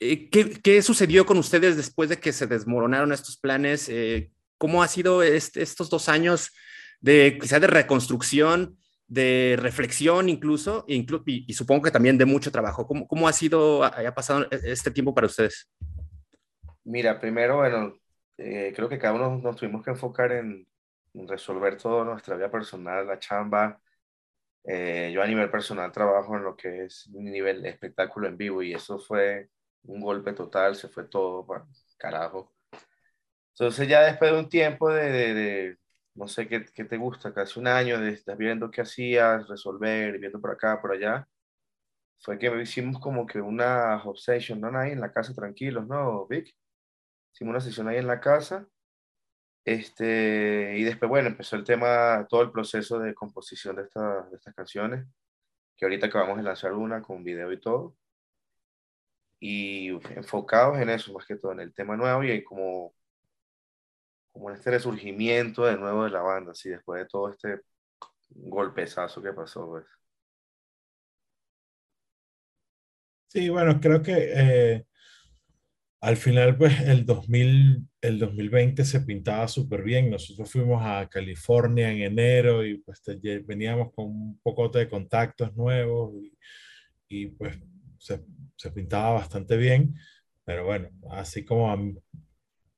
¿Qué, ¿Qué, sucedió con ustedes después de que se desmoronaron estos planes? Eh, ¿Cómo ha sido este, estos dos años de quizá de reconstrucción, de reflexión incluso, e inclu y, y, supongo que también de mucho trabajo? ¿Cómo, cómo ha sido, ha pasado este tiempo para ustedes? Mira, primero, bueno, eh, creo que cada uno nos tuvimos que enfocar en, en resolver toda nuestra vida personal, la chamba. Eh, yo a nivel personal trabajo en lo que es nivel espectáculo en vivo y eso fue un golpe total, se fue todo para carajo. Entonces ya después de un tiempo de, no sé qué, qué, te gusta, casi un año de estar viendo qué hacías, resolver, viendo por acá, por allá, fue que hicimos como que una obsession, ¿no? Ahí en la casa tranquilos, ¿no, Vic? Hicimos una sesión ahí en la casa. Este, y después, bueno, empezó el tema, todo el proceso de composición de, esta, de estas canciones, que ahorita acabamos de lanzar una con video y todo y enfocados en eso, más que todo en el tema nuevo y como, como en este resurgimiento de nuevo de la banda, así después de todo este golpezazo que pasó. Pues. Sí, bueno, creo que eh, al final, pues el, 2000, el 2020 se pintaba súper bien. Nosotros fuimos a California en enero y pues veníamos con un poco de contactos nuevos y, y pues se, se pintaba bastante bien, pero bueno, así como a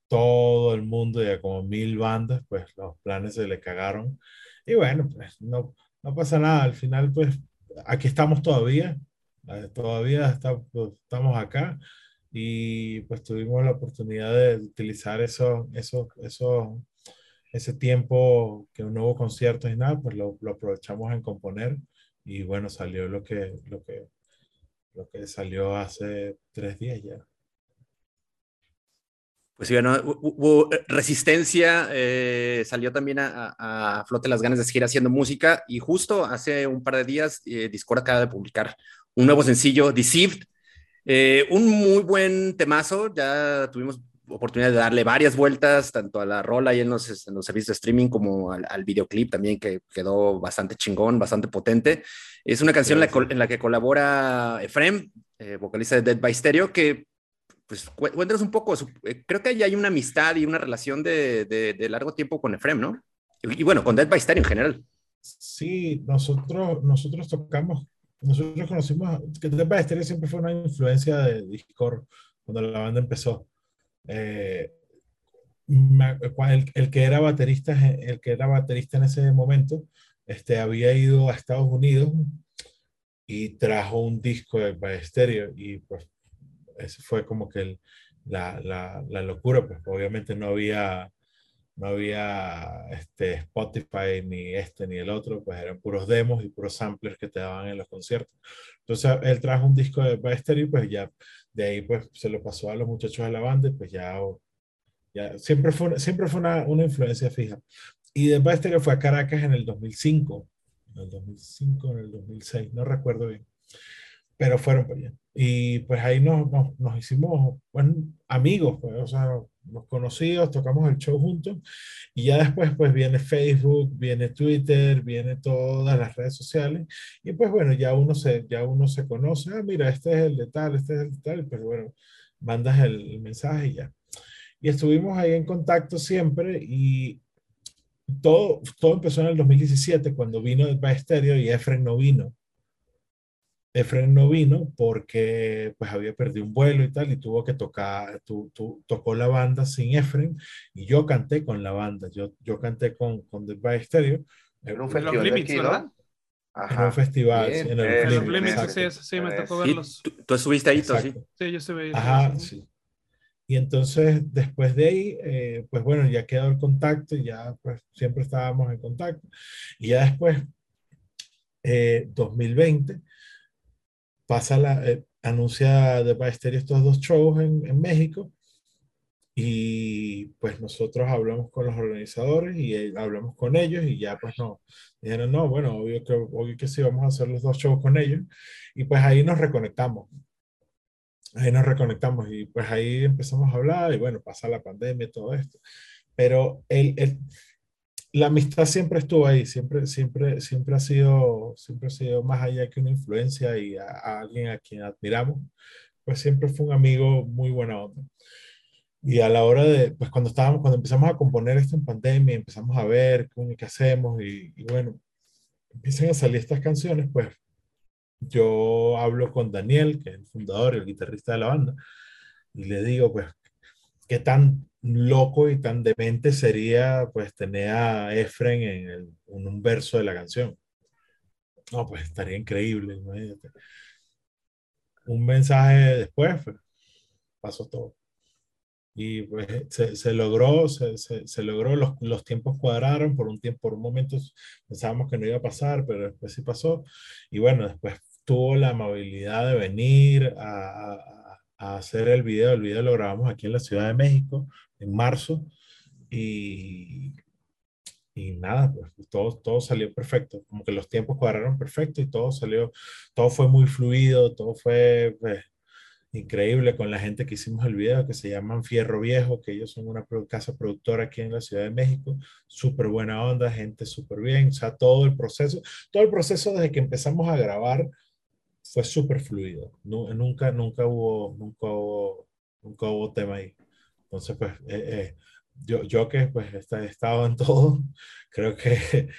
todo el mundo y a como mil bandas, pues los planes se le cagaron. Y bueno, pues no, no pasa nada. Al final, pues aquí estamos todavía, eh, todavía pues, estamos acá y pues tuvimos la oportunidad de utilizar eso, eso, eso, ese tiempo que un nuevo concierto y nada, pues lo, lo aprovechamos en componer y bueno, salió lo que, lo que, lo que salió hace tres días ya. Pues sí, bueno, hubo eh, resistencia, eh, salió también a, a, flote las ganas de seguir haciendo música y justo hace un par de días eh, Discord acaba de publicar un nuevo sencillo, Deceived, eh, un muy buen temazo, ya tuvimos oportunidad de darle varias vueltas, tanto a la rola y en los, en los servicios de streaming como al, al, videoclip también, que quedó bastante chingón, bastante potente. Es una canción sí, sí. En, la, en, la, que colabora Efrem, eh, vocalista de Dead by Stereo, que, pues, cuéntanos un poco, eh, creo que ahí hay una amistad y una relación de, de, de largo tiempo con Efrem, ¿no? Y, y, bueno, con Dead by Stereo en general. Sí, nosotros, nosotros tocamos, nosotros conocimos, que Dead by Stereo siempre fue una influencia de Discord cuando la banda empezó eh, el, que era baterista, el que era baterista en ese momento, este, había ido a Estados Unidos y trajo un disco de estéreo y pues ese fue como que la, la, locura, pues obviamente no había, no había este, Spotify ni este ni el otro, pues eran puros demos y puros samplers que te daban en los conciertos. Entonces él trajo un disco de estéreo y pues ya de ahí pues se lo pasó a los muchachos de la banda y pues ya, ya siempre fue, siempre fue una, una influencia fija. Y después este fue a Caracas en el 2005, en el 2005, en el 2006, no recuerdo bien, pero fueron para allá. Y pues ahí nos, nos, nos hicimos bueno, amigos, pues, o sea, nos conocidos, tocamos el show juntos. Y ya después pues viene Facebook, viene Twitter, viene todas las redes sociales. Y pues bueno, ya uno se, ya uno se conoce, ah, mira, este es el de tal, este es el de tal, pero bueno, mandas el, el mensaje y ya. Y estuvimos ahí en contacto siempre. Y todo, todo empezó en el 2017 cuando vino Dead Stereo y Efren no vino. Efren no vino porque pues había perdido un vuelo y tal y tuvo que tocar, tu, tocó la banda sin Efren y yo canté con la banda, yo, yo canté con, con The Stereo. En un festival Limits, ¿verdad? En un festival, en el Limits, sí, sí, me tocó verlos. ¿Tú, estuviste ahí, sí? Sí, yo estuve ahí. Ajá, sí. Y entonces, después de ahí, eh, pues bueno, ya quedó el contacto y ya pues siempre estábamos en contacto. Y ya después, eh, 2020, pasa la, eh, anuncia de Stereo estos dos shows en, en, México y pues nosotros hablamos con los organizadores y eh, hablamos con ellos y ya pues no, dijeron no, bueno, obvio que, obvio que sí vamos a hacer los dos shows con ellos y pues ahí nos reconectamos. Ahí nos reconectamos y pues ahí empezamos a hablar y bueno, pasa la pandemia y todo esto. Pero el, el la amistad siempre estuvo ahí, siempre, siempre, siempre ha sido, siempre ha sido más allá que una influencia y a, alguien a quien admiramos, pues siempre fue un amigo muy buena onda. Y a la hora de, pues cuando estábamos, cuando empezamos a componer esto en pandemia, empezamos a ver qué hacemos y, y bueno, empiezan a salir estas canciones, pues yo hablo con Daniel, que es el fundador y el guitarrista de la banda, y le digo, pues, ¿qué tan loco y tan demente sería pues tener a Efren en, un verso de la canción. No, pues estaría increíble, Un mensaje después, pues, pasó todo. Y pues se, logró, se, logró, los, tiempos cuadraron, por un tiempo, por un momento pensábamos que no iba a pasar, pero después sí pasó. Y bueno, después tuvo la amabilidad de venir a, a hacer el video. El video lo grabamos aquí en la Ciudad de México, en marzo y, y nada, pues todo, todo salió perfecto, como que los tiempos cuadraron perfecto y todo salió, todo fue muy fluido, todo fue pues, increíble con la gente que hicimos el video, que se llaman Fierro Viejo, que ellos son una casa productora aquí en la Ciudad de México, súper buena onda, gente súper bien, o sea, todo el proceso, todo el proceso desde que empezamos a grabar fue súper fluido, nunca, nunca hubo, nunca hubo, nunca hubo tema ahí. Entonces, pues, eh, eh, yo, yo que pues he estado en todo, creo que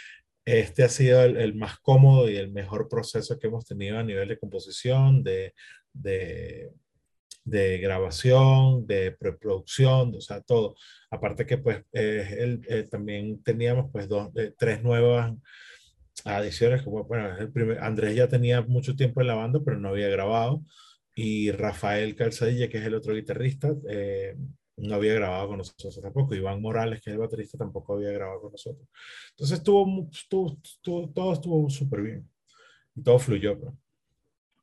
este ha sido el, más cómodo y el mejor proceso que hemos tenido a nivel de composición, de, de, de grabación, de preproducción, o sea, todo. Aparte que pues eh, también teníamos pues dos, tres nuevas adiciones, como bueno, el primer, Andrés ya tenía mucho tiempo en la banda, pero no había grabado, y Rafael Calzadilla, que es el otro guitarrista, eh, no había grabado con nosotros tampoco. Iván Morales, que es el baterista, tampoco había grabado con nosotros. Entonces estuvo, todo estuvo súper bien. Y todo fluyó.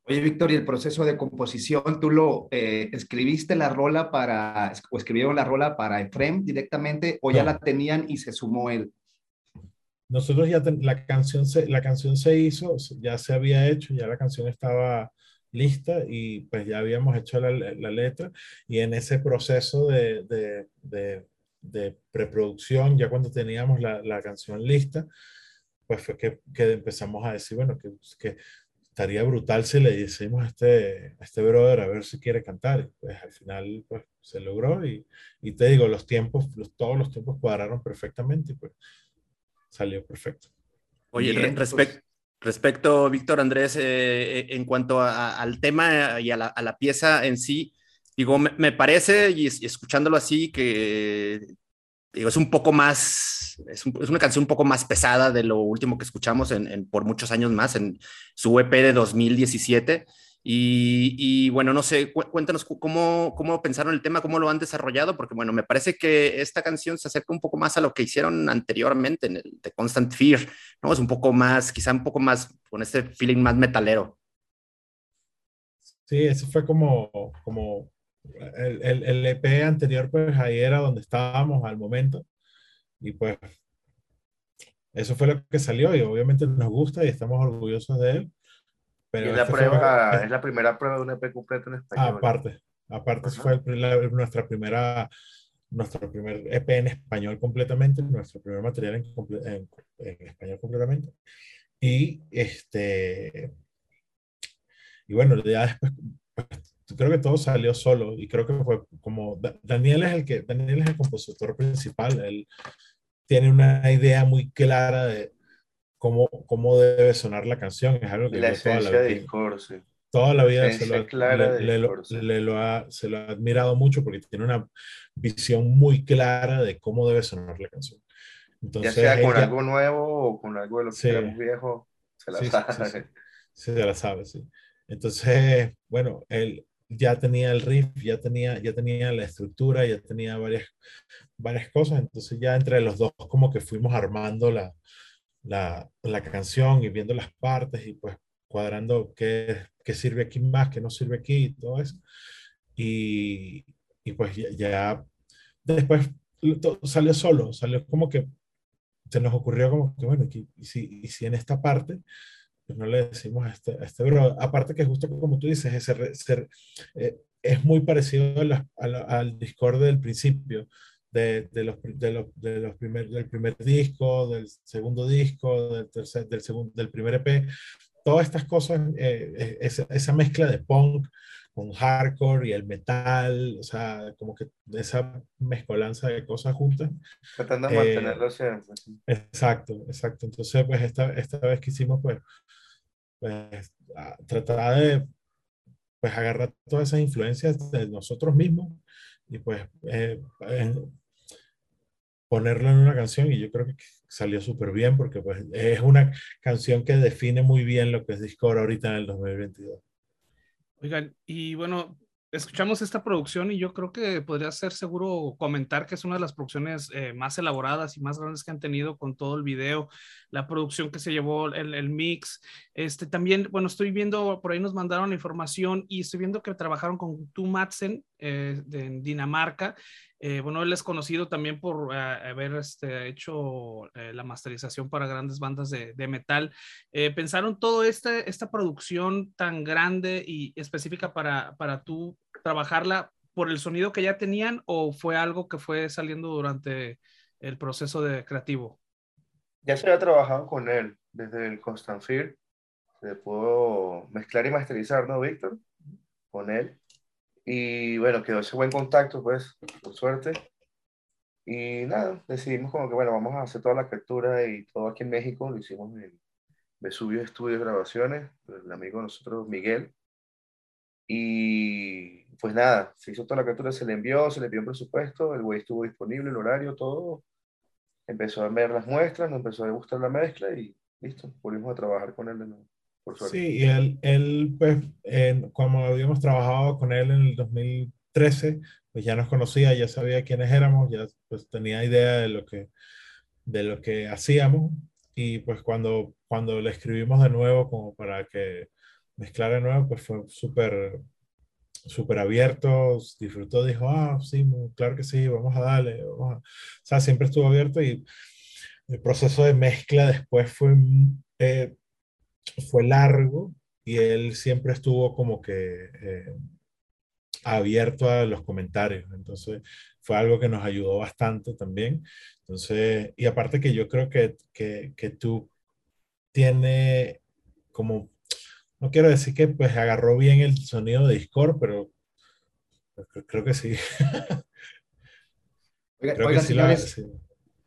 Oye, Víctor, y el proceso de composición, ¿tú lo eh, escribiste la rola para, o escribieron la rola para Efrem directamente, o ya la tenían y se sumó él? Nosotros ya, la, canción se, la canción se hizo, ya se había hecho, ya la canción estaba lista y pues ya habíamos hecho la, la letra y en ese proceso de, de, de, de preproducción, ya cuando teníamos la, la, canción lista, pues fue que, que empezamos a decir, bueno, que, que, estaría brutal si le decimos a este, este brother a ver si quiere cantar. Pues al final pues se logró y, y te digo, los tiempos, los, todos los tiempos cuadraron perfectamente pues salió perfecto. Oye, respecto Respecto, Víctor Andrés, eh, eh, en cuanto al tema y a la, pieza en sí, digo, me, parece, y, escuchándolo así, que digo, es un poco más, es, una canción un poco más pesada de lo último que escuchamos en, por muchos años más, en su EP de 2017. Y, bueno, no sé, cuéntanos cómo, cómo pensaron el tema, cómo lo han desarrollado, porque bueno, me parece que esta canción se acerca un poco más a lo que hicieron anteriormente en el The Constant Fear, ¿no? Es un poco más, quizá un poco más, con este feeling más metalero. Sí, ese fue como, como el, el, el EP anterior, pues ahí era donde estábamos al momento. Y pues eso fue lo que salió y obviamente nos gusta y estamos orgullosos de él y es la, prueba, es la primera prueba de un EP completo en español. Aparte, aparte fue nuestra primera, nuestro primer EP en español completamente, nuestro primer material en, en, español completamente. Y este, y bueno, ya después, pues, creo que todo salió solo y creo que fue como Daniel es el que Daniel es el compositor principal él tiene una idea muy clara de cómo, cómo debe sonar la canción es algo que La yo toda la, esencia de vida- Discord, sí. toda la vida se esencia lo, ha- clara le, de le lo, Discord, sí. le lo ha, se lo ha admirado mucho porque tiene una visión muy clara de cómo debe sonar la canción Ya entonces sea con ella- algo nuevo o con algo de lo que Sí. éramos viejos, se la Sí, sabe. sí, ya la sabe, sí. Entonces, bueno, él ya tenía el riff, ya tenía, ya tenía la estructura, ya tenía varias, varias cosas. Entonces ya entre los dos como que fuimos armando la, la, la canción y viendo las partes y pues cuadrando qué, qué sirve aquí más, qué no sirve aquí y todo eso. Y, y pues ya, ya después salió solo, salió como que se nos ocurrió como que, bueno, y, si, y si en esta parte pues no le decimos a este, a este bro. Aparte que justo como tú dices, ese, ser- eh, es muy parecido a la- a la- al Discord del principio, de, de los, de los, de los primer, del primer disco, del segundo disco, del, tercer, del, segundo, del primer EP. Todas estas cosas, eh, eh, esa, esa mezcla de punk con hardcore y el metal, o sea, como que esa mezcolanza de cosas juntas, Tratando de Eh, mantenerlo siempre. sí. Exacto, exacto. Entonces, pues esta, esta vez que hicimos, pues, pues tratar de pues, agarrar todas esas influencias de nosotros mismos y pues eh, eh, ponerlo en una canción y yo creo que salió súper bien porque pues es una canción que define muy bien lo que es Discord ahorita en el 2022. Oigan, y bueno, escuchamos esta producción y yo creo que podría ser seguro comentar que es una de las producciones eh, más elaboradas y más grandes que han tenido con todo el video, la producción que se llevó, el, el mix. Este también, bueno, estoy viendo, por ahí nos mandaron la información y estoy viendo que trabajaron con Tu Madsen eh, en Dinamarca. Eh, bueno, él es conocido también por eh, haber este, hecho eh, la masterización para grandes bandas de, de metal. Eh, ¿Pensaron toda esta, esta producción tan grande y específica para, para tú trabajarla por el sonido que ya tenían o fue algo que fue saliendo durante el proceso de creativo? Ya se había trabajado con él desde el Constant Fear. Se pudo mezclar y masterizar, ¿no, Víctor? Con él. Y bueno, quedó ese buen contacto, pues, por suerte. Y nada, decidimos como que, bueno, vamos a hacer toda la captura y todo aquí en México. Lo hicimos en Vesubio Estudio de Grabaciones, el amigo de nosotros, Miguel. Y pues nada, se hizo toda la captura, se le envió, se le envió un presupuesto, el güey estuvo disponible, el horario, todo. Empezó a ver las muestras, nos empezó a gustar la mezcla y listo, volvimos a trabajar con él de nuevo, por suerte. Sí, y él, él pues, en- como habíamos trabajado con él en el 2013, pues ya nos conocía, ya sabía quiénes éramos, ya pues tenía idea de lo que, de lo que hacíamos. Y pues cuando, cuando le escribimos de nuevo como para que mezclara de nuevo, pues fue súper súper abierto, disfrutó, dijo, ah, sí, claro que sí, vamos a darle. vamos a-". O sea, siempre estuvo abierto y el proceso de mezcla después fue, eh, fue largo y él siempre estuvo como que eh, abierto a los comentarios. Entonces fue algo que nos ayudó bastante también. Entonces, y aparte que yo creo que, que, que tú tiene como, no quiero decir que pues agarró bien el sonido de Discord, pero creo, que sí. Creo que sí la- sí.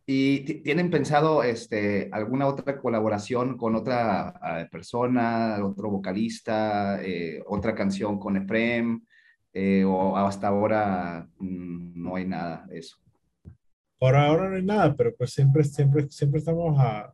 ¿Y ti- tienen pensado este, alguna otra colaboración con otra eh, persona, otro vocalista, eh, otra canción con Efrem? eh, o hasta ahora mm, no hay nada de eso. Por ahora no hay nada, pero pues siempre, siempre, siempre estamos a,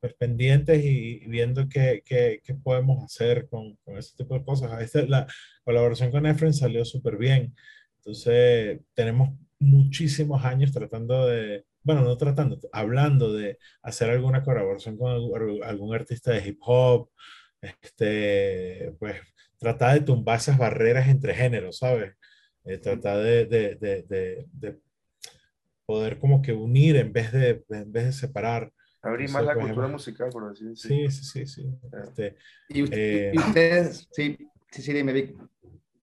pues, pendientes y, viendo qué, qué, qué podemos hacer con, con ese tipo de cosas. Esta- la colaboración con Efren salió súper bien. Entonces, tenemos muchísimos años tratando de, bueno, no tratando, hablando de hacer alguna colaboración con algún, artista de hip hop, este, pues tratar de tumbar esas barreras entre géneros, ¿sabes? Eh, tratar de, de, de, de, de poder como que unir en vez de, en vez de separar. Abrir más la pues, cultura musical, por así decirlo. Sí, sí, sí, sí. Este, Y, usted- Eh, y ustedes, sí, sí, sí, dime, Vic. Bueno,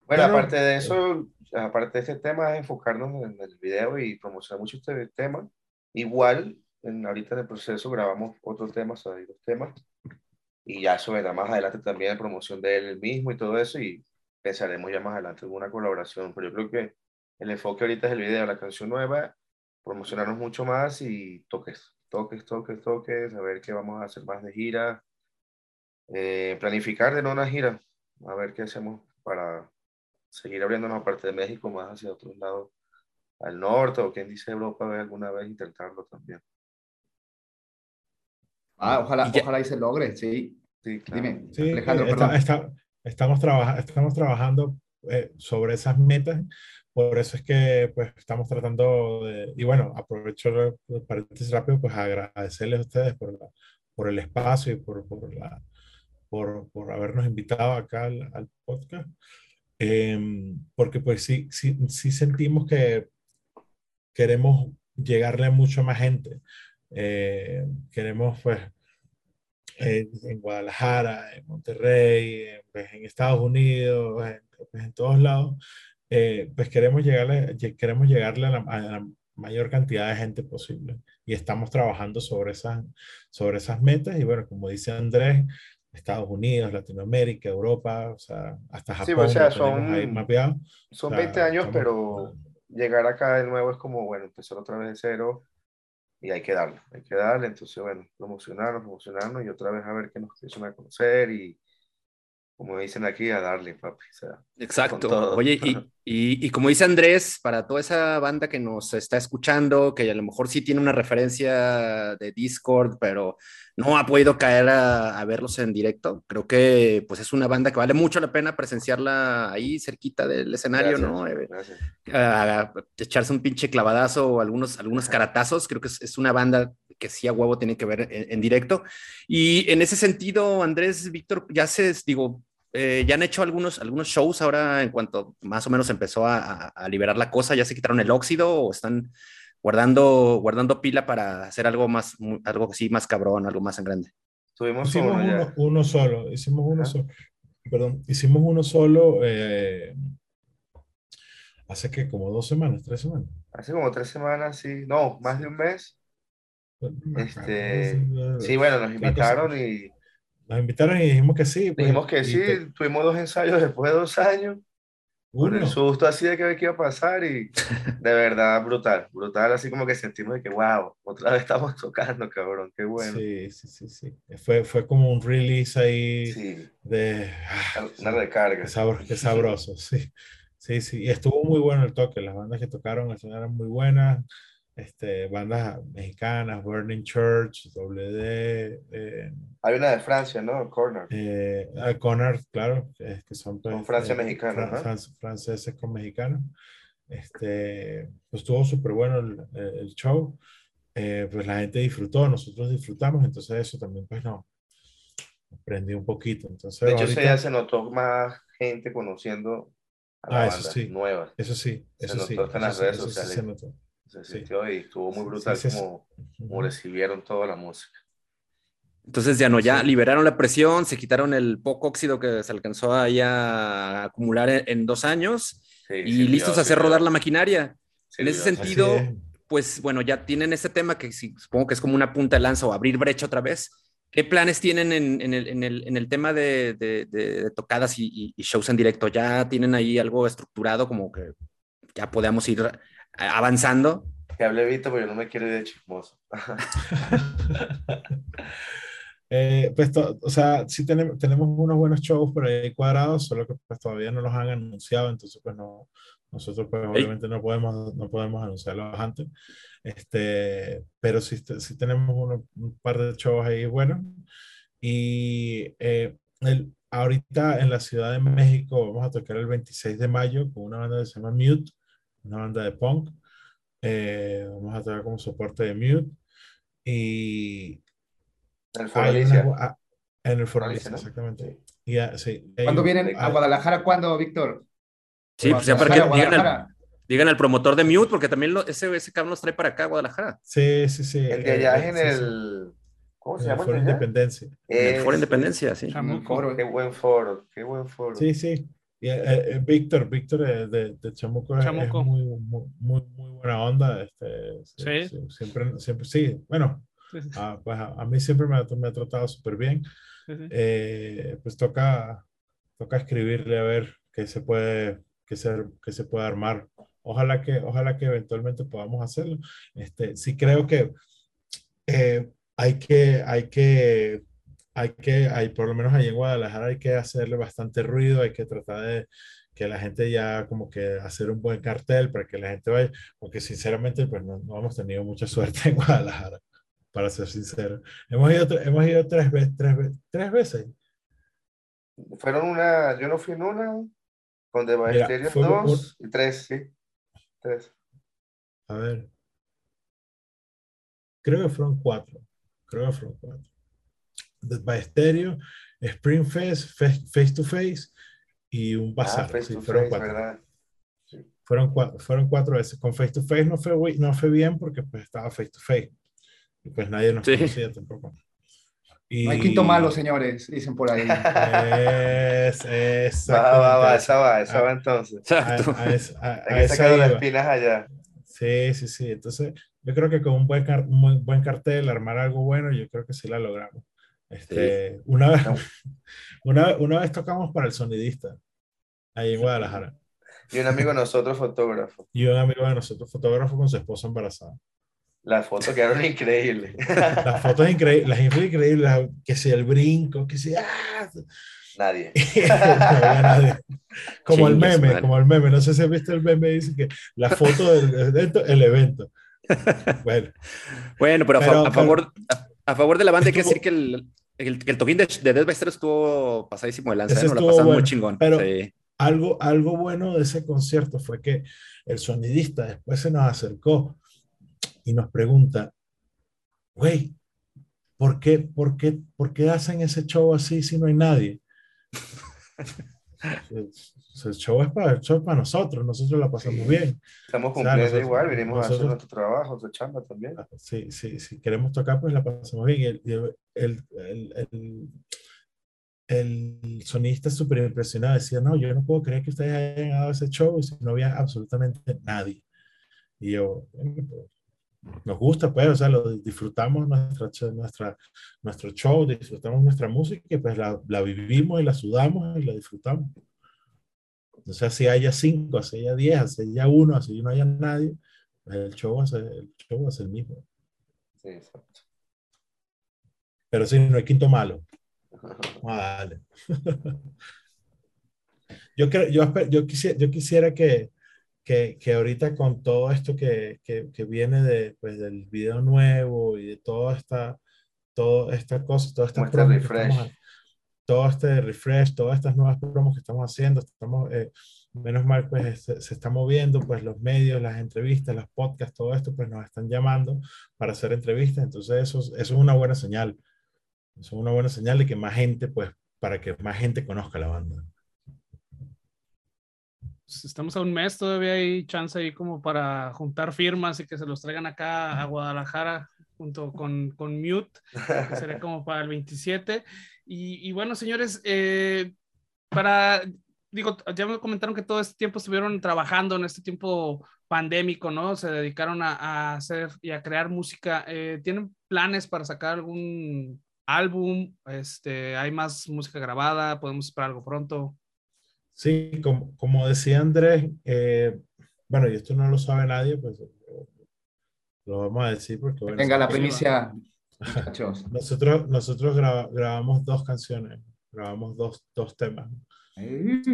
Bueno, aparte de eso, aparte de este tema, es enfocarnos en el video y promocionar mucho este tema. Igual, en, ahorita en el proceso grabamos otros temas, hay dos temas, y ya eso vendrá más adelante también la promoción de él mismo y todo eso, y pensaremos ya más adelante alguna colaboración, pero yo creo que el enfoque ahorita es el video, la canción nueva, promocionarnos mucho más y toques, toques, toques, toques, a ver qué vamos a hacer más de gira, eh, planificar de no una gira, a ver qué hacemos para seguir abriéndonos aparte de México más hacia otros lados, al norte o quien dice Europa, alguna vez intentarlo también. Ah, ojalá, y ojalá y se logre, sí. Sí, Dime, sí, Alejandro, estamos, estamos trabajando eh, sobre esas metas por eso es que pues estamos tratando de, y bueno, aprovecho el paréntesis rápido, pues agradecerles a ustedes por, la, por el espacio y por, por, la, por, por habernos invitado acá al, al podcast. Em, porque pues sí, sí, sí sentimos que queremos llegarle a mucha más gente. Eh, queremos pues en Guadalajara, en Monterrey, en, pues, en Estados Unidos, en, pues, en todos lados, eh, pues queremos llegarle, queremos llegarle a la, mayor cantidad de gente posible. Y estamos trabajando sobre esas, sobre esas metas. Y bueno, como dice Andrés, Estados Unidos, Latinoamérica, Europa, o sea, hasta Japón. Sí, o sea, son, son 20 años, pero llegar acá de nuevo es como, bueno, empezar otra vez de cero y hay que darle, hay que darle. Entonces, bueno, promocionarnos, promocionarnos y otra vez a ver qué nos empiezan a conocer y, como dicen aquí, a darle, papi. Exacto. Oye, y, y, como dice Andrés, para toda esa banda que nos está escuchando, que a lo mejor sí tiene una referencia de Discord, pero no ha podido caer a, verlos en directo, creo que pues es una banda que vale mucho la pena presenciarla ahí cerquita del escenario, ¿no? Eh, echarse un pinche clavadazo o algunos, algunos caratazos, creo que es, una banda que sí a huevo tiene que ver en, directo. Y en ese sentido, Andrés, Víctor, ya se, digo, eh, ya han hecho algunos, algunos shows ahora en cuanto más o menos empezó a, a, liberar la cosa, ya se quitaron el óxido o están guardando, guardando pila para hacer algo más, algo así más cabrón, algo más en grande. Tuvimos hicimos uno, solo, hicimos uno solo, perdón, hicimos uno solo eh, hace que como dos semanas, tres semanas. Hace como tres semanas, sí, no, más de un mes. Este, sí, bueno, nos invitaron y... Nos invitaron y dijimos que sí. Pues, dijimos que sí, tuvimos dos ensayos después de dos años. Con el susto así de que qué iba a pasar y de verdad brutal, brutal, así como que sentimos de que wow, otra vez estamos tocando, cabrón, qué bueno. Sí, sí, sí, sí. Fue, fue como un release ahí de... Ah, una recarga. Qué, sabroso, sí. Sí, sí, y estuvo muy bueno el toque, las bandas que tocaron eran muy buenas, este, bandas mexicanas, Burning Church, WD. Eh, Hay una de Francia, ¿no? Corner. Eh, ah, Corner, claro, que, son, pues, con Francia eh, mexicana. franceses con mexicanos. Este, pues estuvo súper bueno el, el show. Eh, pues la gente disfrutó, nosotros disfrutamos, entonces eso también, pues no, aprendí un poquito. Entonces, de hecho, ya se notó más gente conociendo a la ah, banda, eso sí, nueva. Eso sí, eso se notó en las redes sociales. se notó se sintió y estuvo muy brutal como, recibieron toda la música. Entonces ya no, ya liberaron la presión, se quitaron el poco óxido que se alcanzó ahí a acumular en, dos años y listos a hacer rodar la maquinaria. en ese sentido, pues bueno, ya tienen ese tema que supongo que es como una punta de lanza o abrir brecha otra vez. ¿Qué planes tienen en, el, tema de, tocadas y, y, shows en directo? ¿Ya tienen ahí algo estructurado como que ya podamos ir avanzando. Que hable Vito, pero yo no me quiero ir de chismoso. Eh, pues, o sea, sí tenemos, tenemos unos buenos shows por ahí cuadrados, solo que pues todavía no los han anunciado, entonces pues no, nosotros pues obviamente no podemos, no podemos anunciarlos antes, este, pero sí, sí tenemos un par de shows ahí buenos. Y eh, el, ahorita en la Ciudad de México vamos a tocar el 26 de mayo con una banda que se llama Mute, una banda de punk. Eh, vamos a traer como soporte de Mute. Y. En el Foralicia. Ah, en el Foralicia, exactamente. sí, ¿Cuándo vienen a Guadalajara? ¿Cuándo, Víctor? Sí, pues ya para que digan al, promotor de Mute, porque también lo, ese, ese cabrón nos trae para acá a Guadalajara. Sí, sí, sí. El de allá es en el. ¿Cómo se llama? Foro Independencia. el Foro Independencia, sí. Qué buen foro, qué buen foro. Sí, sí. Eh, eh, Víctor, Víctor de, de Chamuco, Es, muy, muy, muy, buena onda. Este, sí. siempre, siempre, sí, bueno, ah, pues a, mí siempre me ha, me ha tratado súper bien. Eh, pues toca, toca escribirle a ver que se puede, que se, que se puede armar. Ojalá que, ojalá que eventualmente podamos hacerlo. Este, sí creo que eh, hay que, hay que, hay que, hay, por lo menos ahí en Guadalajara hay que hacerle bastante ruido, hay que tratar de que la gente ya como que hacer un buen cartel para que la gente vaya, porque sinceramente pues no, no hemos tenido mucha suerte en Guadalajara, para ser sincero. Hemos ido, hemos ido tres, veces, tres, tres veces. Fueron una, yo no fui en una, con The Ballesteros dos y tres, sí. Tres. A ver. Creo que fueron cuatro. Creo que fueron cuatro. The Ballesteros, Spring Fest, Face to Face y un bazar. Ah, sí, fueron, face, cuatro. ¿verdad? fueron cuatro. Fueron cuatro veces. Con Face to Face no fue, no fue bien porque pues estaba Face to Face. Y pues nadie nos Sí. conocía tampoco. Y... No hay quinto malo, señores, dicen por ahí. Es, Va, va, va, exactamente. esa va, esa Ah, va entonces. A, Exacto. a a- a Hay que sacar las espinas allá. Sí, sí, sí. Entonces, yo creo que con un buen, car- un buen cartel, armar algo bueno, yo creo que sí la logramos. Este, una, vez, una, una vez tocamos para el sonidista, ahí en Guadalajara. Y un amigo de nosotros, fotógrafo. Y un amigo de nosotros, fotógrafo con su esposa embarazada. Las fotos quedaron increíbles. Las fotos increíbles, las fotos increíbles, que si el brinco, que si... ¡ah! Nadie. No nadie. Como el Chingue su meme, madre. como el meme. No sé si has visto el meme, dice que la foto del evento, el evento. Bueno, Bueno, pero a, Pero- a favor, a, a favor de la banda hay que decir que el, el, el toquín de, de Death by Stereo estuvo pasadísimo de lanza, ¿eh? Nos la estuvo pasamos muy bueno, chingón. pero- Sí. algo, algo bueno de ese concierto fue que el sonidista después se nos acercó y nos pregunta, güey, ¿por qué, por, qué, ¿por qué hacen ese show así si no hay nadie? El, el show es para, el show es para nosotros, nosotros la pasamos bien. Estamos O sea, cumpliendo nosotros- igual, venimos a hacer nosotros- nuestro trabajo, nuestra chamba también. Sí, sí, si queremos tocar, pues la pasamos bien. El, el, el, el, sonista súper impresionado decía, no, yo no puedo creer que ustedes hayan dado ese show si no había absolutamente nadie. Y yo, "Bueno, pues, nos gusta, pues, o sea, lo disfrutamos nuestra, nuestra, nuestro show, disfrutamos nuestra música y pues la, la vivimos y la sudamos y la disfrutamos. O sea, si haya cinco, si haya diez, si haya uno, si no haya nadie, pues el show va a ser, el show el mismo. Sí, exacto. Pero si no hay quinto malo. Ah, dale. yo, creo, yo, yo, quisiera, yo quisiera que, que, que ahorita con todo esto que, que, que viene de, pues, del video nuevo y de toda esta, toda esta cosa, toda esta que refresh. Todo este refresh, todas estas nuevas promos que estamos haciendo, estamos, eh, menos mal, pues se, se está moviendo, pues los medios, las entrevistas, los podcasts, todo esto, pues nos están llamando para hacer entrevistas, entonces eso, es- eso es una buena señal. Eso es una buena señal de que más gente, pues, para que más gente conozca la banda. Pues estamos a un mes, todavía hay chance ahí como para juntar firmas y que se los traigan acá a Guadalajara junto con, con Mute, que sería como para el 27. Y, y bueno, señores, eh, para, digo, ya me comentaron que todo este tiempo estuvieron trabajando en este tiempo pandémico, ¿no? Se dedicaron a, a hacer y a crear música. Eh, ¿Tienen planes para sacar algún álbum? Este, ¿Hay más música grabada? ¿Podemos esperar algo pronto? Sí, como, como decía Andrés, eh, bueno, y esto no lo sabe nadie, pues lo vamos a decir porque, bueno, Venga, la primicia, muchachos. Nosotros, nosotros graba- grabamos dos canciones, grabamos dos, dos temas.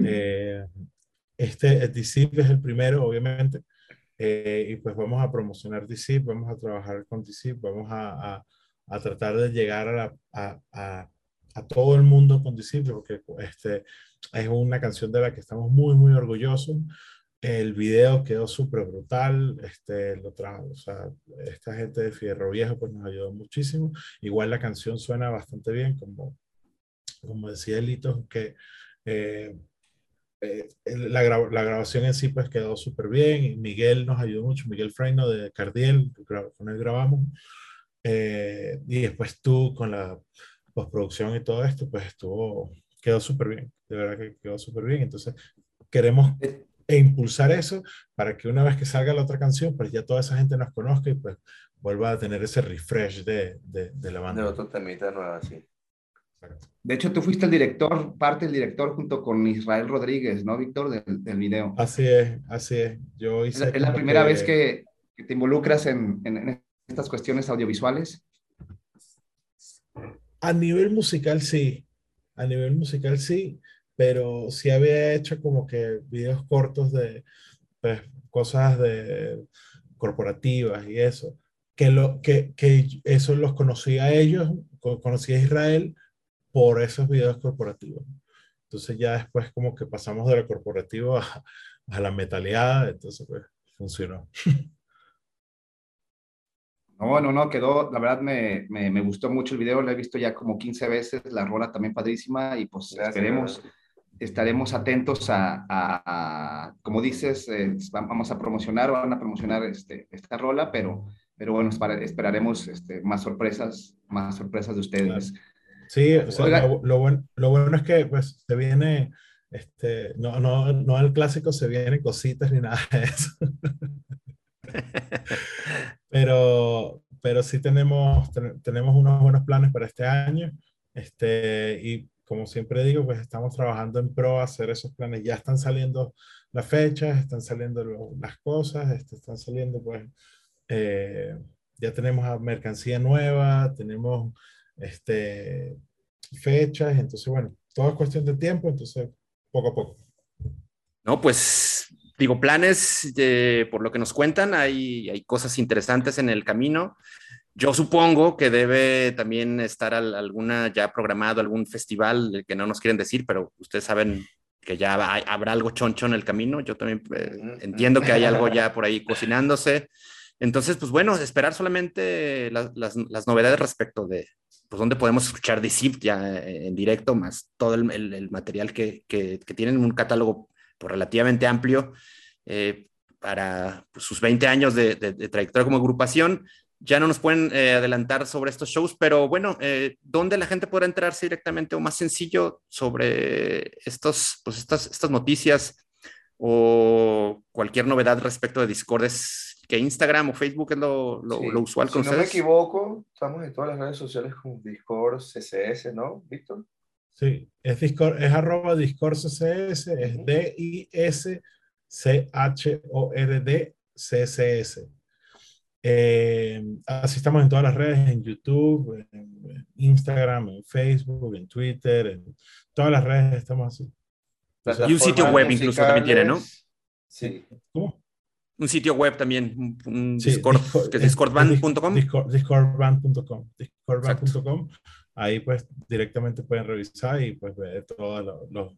Eh, este, DCIP es el primero, obviamente, eh, y pues vamos a promocionar DCIP, vamos a trabajar con DCIP, vamos a, a- a tratar de llegar a, la- a, a- a todo el mundo con DCIP, porque este, es una canción de la que estamos muy, muy orgullosos. El video quedó súper brutal, este, lo o sea, esta gente de Fierro Viejo pues nos ayudó muchísimo. Igual la canción suena bastante bien, como, como decía Elito, que eh, eh, la, gra- la grabación en sí pues quedó súper bien. y Miguel nos ayudó mucho, Miguel Freino de Cardiel, con él grabamos. Eh, y después tú con la postproducción y todo esto, pues estuvo, quedó súper bien, de verdad que quedó súper bien. Entonces queremos Eh, e impulsar eso para que una vez que salga la otra canción, pues ya toda esa gente nos conozca y pues vuelva a tener ese refresh de, de, de la De banda. otro temita nuevo, sí. De hecho, tú fuiste el director, parte del director junto con Israel Rodríguez, ¿no, Víctor? Del, del video. Así es, así es. Yo hice es, la primera vez que, que, te involucras en, en, en, estas cuestiones audiovisuales. A nivel musical, sí. A nivel musical, sí. Pero sí había hecho como que videos cortos de pues, cosas de corporativas y eso. Que, lo, que, que eso los conocí a ellos, conocí a Israel por esos videos corporativos. Entonces ya después como que pasamos de lo corporativo a, a la metaleada, entonces pues funcionó. No, no, no, quedó, la verdad me, me, me, gustó mucho el video, lo he visto ya como 15 veces, la rola también padrísima y pues Gracias, esperemos, estaremos atentos a, a, a como dices, eh, vamos a promocionar, van a promocionar este, esta rola, pero, pero bueno, esperaremos este, más sorpresas, más sorpresas de ustedes. Sí, o sea, lo, lo, bueno, lo bueno es que pues se viene, este, no, no, no el clásico, se vienen cositas ni nada de eso. pero, pero sí tenemos, ten, tenemos unos buenos planes para este año. Este, y como siempre digo, pues estamos trabajando en pro a hacer esos planes. Ya están saliendo las fechas, están saliendo lo, las cosas, este, están saliendo pues, eh, ya tenemos mercancía nueva, tenemos este, fechas, entonces bueno, todo es cuestión de tiempo, entonces poco a poco. No, pues digo, planes, de, por lo que nos cuentan, hay, hay cosas interesantes en el camino. Yo supongo que debe también estar al, alguna ya programado, algún festival que no nos quieren decir, pero ustedes saben que ya hay, habrá algo choncho en el camino. Yo también eh, entiendo que hay algo ya por ahí cocinándose. Entonces, pues bueno, esperar solamente la, las, las, novedades respecto de pues, dónde podemos escuchar The Sift ya en directo, más todo el, el, el material que, que, que, tienen un catálogo pues, relativamente amplio eh, para pues, sus 20 años de, de, de, trayectoria como agrupación. Ya no nos pueden eh, adelantar sobre estos shows, pero bueno, eh, ¿dónde la gente podrá enterarse directamente o más sencillo sobre estos, pues estas, estas noticias o cualquier novedad respecto de Discord? ¿Es que Instagram o Facebook es lo, lo, sí. lo usual si con no ustedes? me equivoco, estamos en todas las redes sociales con Discord, CSS, ¿no, Víctor? Sí, es Discord, es arroba Discord CSS, es uh -huh. D-I-S-C-H-O-R-D C-S-S. Eh, así estamos en todas las redes, en YouTube, en Instagram, en Facebook, en Twitter, en todas las redes estamos así. Y un sitio web incluso también tiene, ¿no? Sí. ¿Cómo? Un sitio web también, un, un sí, Discord, Discord, que es discordband.com. Discord, discordband.com. Discordband.com. Ahí pues directamente pueden revisar y pues ver todos los, los,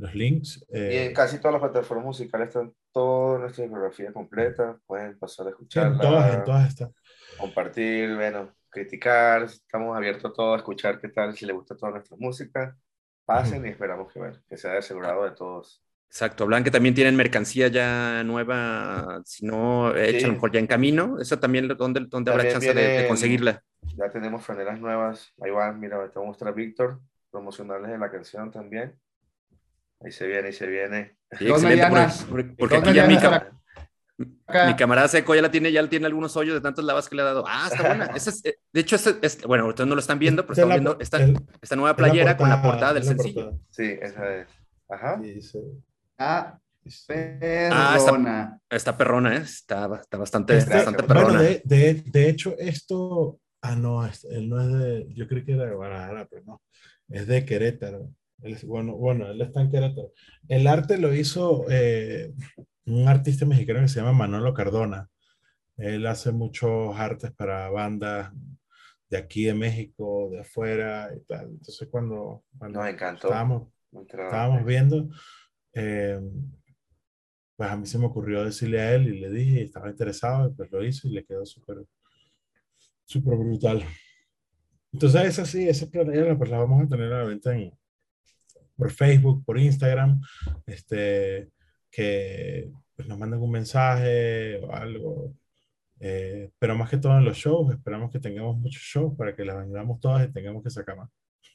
los links. Eh, y en casi todas las plataformas musicales están toda nuestra bibliografía completa. Pueden pasar a escucharla. En todas, en todas están. Compartir, bueno, criticar. Estamos abiertos a todo, a escuchar qué tal, si les gusta toda nuestra música. Pasen uh -huh. y esperamos que, bueno, que sea asegurado de todos. Exacto, hablan que también tienen mercancía ya nueva, si no hecha, sí. a lo mejor ya en camino. Eso también, ¿dónde, dónde habrá chance viene, de, de, conseguirla? Ya tenemos franelas nuevas. Ahí van, mira, te voy a mostrar Víctor, promocionales de la canción también. Ahí se viene, ahí se viene. Sí, excelente, porque, porque aquí ya mi, cam mi, camarada Seco ya la tiene, ya tiene algunos hoyos de tantas lavas que le ha dado. Ah, está buena. Esa es, de hecho, es, es, bueno, ustedes no lo están viendo, pero están viendo esta, el, esta nueva playera la portada, con la portada del sencillo. Portada. Sí, esa es. Ajá. Sí, sí. Ah, perrona. Ah, está, está, perrona, ¿eh? Está, está bastante, este, bastante perrona. Bueno, de, de, de, hecho, esto. Ah, no, él no es de. Yo creí que era de Guadalajara, pero no. Es de Querétaro. Él, bueno, bueno, él está en Querétaro. El arte lo hizo eh, un artista mexicano que se llama Manolo Cardona. Él hace muchos artes para bandas de aquí de México, de afuera y tal. Entonces, cuando, cuando Nos encantó. estábamos, estábamos viendo, eh, pues a mí se me ocurrió decirle a él y le dije, estaba interesado, y pues lo hizo y le quedó súper súper brutal. Entonces, es así, esas playeras pues las vamos a tener a la venta en, por Facebook, por Instagram, este, que pues, nos manden un mensaje o algo. Eh, pero más que todo en los shows, esperamos que tengamos muchos shows para que las vendamos todas y tengamos que sacar más.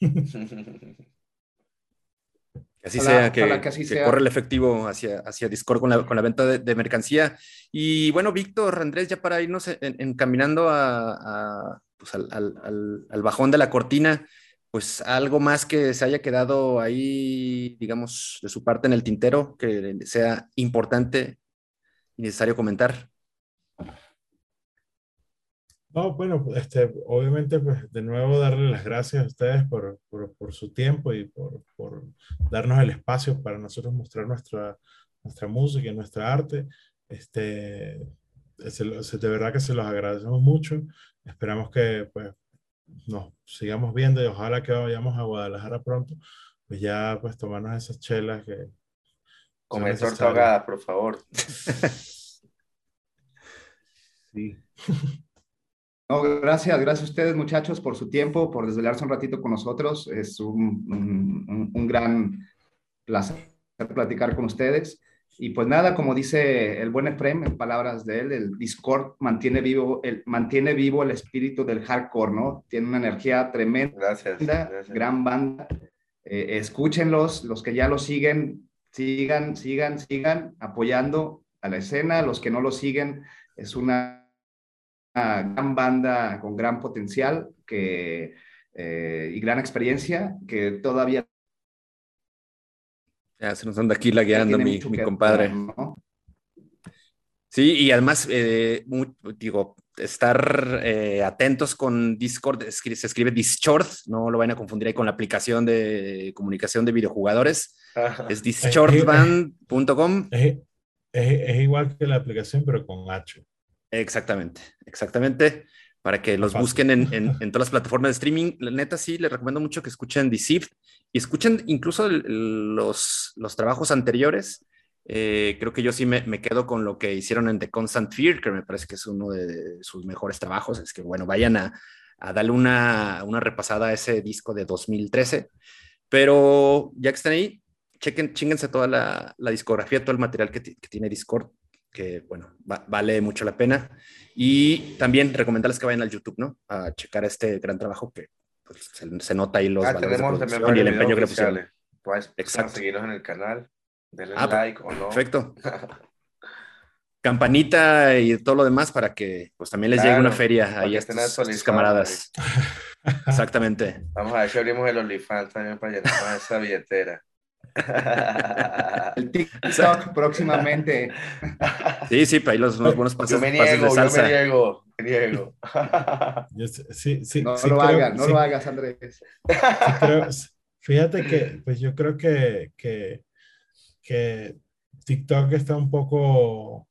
así ojalá, sea, que, ojalá que, así que sea. corre el efectivo hacia, hacia Discord con la, con la venta de, de, mercancía. Y bueno, Víctor, Andrés, ya para irnos en, encaminando a, a, pues al, al, al, bajón de la cortina, pues algo más que se haya quedado ahí, digamos, de su parte en el tintero, que sea importante y necesario comentar. No, bueno, este, obviamente, pues de nuevo darle las gracias a ustedes por, por, su tiempo y por, por, darnos el espacio para nosotros mostrar nuestra, nuestra música y nuestra arte. Este, de verdad que se los agradecemos mucho. Esperamos que pues, nos sigamos viendo y ojalá que vayamos a Guadalajara pronto, pues ya pues tomarnos esas chelas que... Comer torta ahogada, por favor. sí. No, gracias, gracias a ustedes muchachos por su tiempo, por desvelarse un ratito con nosotros. Es un, un, gran placer platicar con ustedes. Y pues nada, como dice el buen Efrem, en palabras de él, el Discord mantiene vivo el, mantiene vivo el espíritu del hardcore, ¿no? Tiene una energía tremenda, gracias, gran banda. Eh, escúchenlos, los que ya lo siguen, sigan, sigan, sigan apoyando a la escena. Los que no lo siguen, es una gran banda con gran potencial que, eh, y gran experiencia que todavía... Ya se nos anda aquí lagueando mi, mi compadre. Sí, y además, eh, digo, estar eh, atentos con Discord, se escribe Discord, no lo vayan a confundir ahí con la aplicación de comunicación de videojugadores, es discordband.com. Es, es, igual que la aplicación, pero con H. Exactamente, exactamente. Para que los busquen en, en, todas las plataformas de streaming. La neta, sí, les recomiendo mucho que escuchen Deceived y escuchen incluso los, los trabajos anteriores. Eh, creo que yo sí me, me, quedo con lo que hicieron en The Constant Fear, que me parece que es uno de sus mejores trabajos. Es que, bueno, vayan a, a darle una, una, repasada a ese disco de 2013. Pero ya que están ahí, chequen, chinguense toda la, la discografía, todo el material que, que tiene Discord que bueno, vale mucho la pena. Y también recomendarles que vayan al YouTube, ¿no? A checar este gran trabajo que pues, se, nota ahí los ah, valores de y el empeño que le pusieron. Pues, Exacto. seguirnos en el canal, denle ah, like o no. Perfecto. Campanita y todo lo demás para que pues también les llegue una feria ahí a estos, camaradas. Exactamente. Vamos a ver si abrimos el OnlyFans también para llenar esa billetera. El TikTok próximamente. Sí, sí, para ahí los, buenos pasos, yo me niego, de salsa. Yo me niego, me niego. sí, sí, no lo hagas, no lo hagas, Andrés. fíjate que, pues yo creo que, que, que TikTok está un poco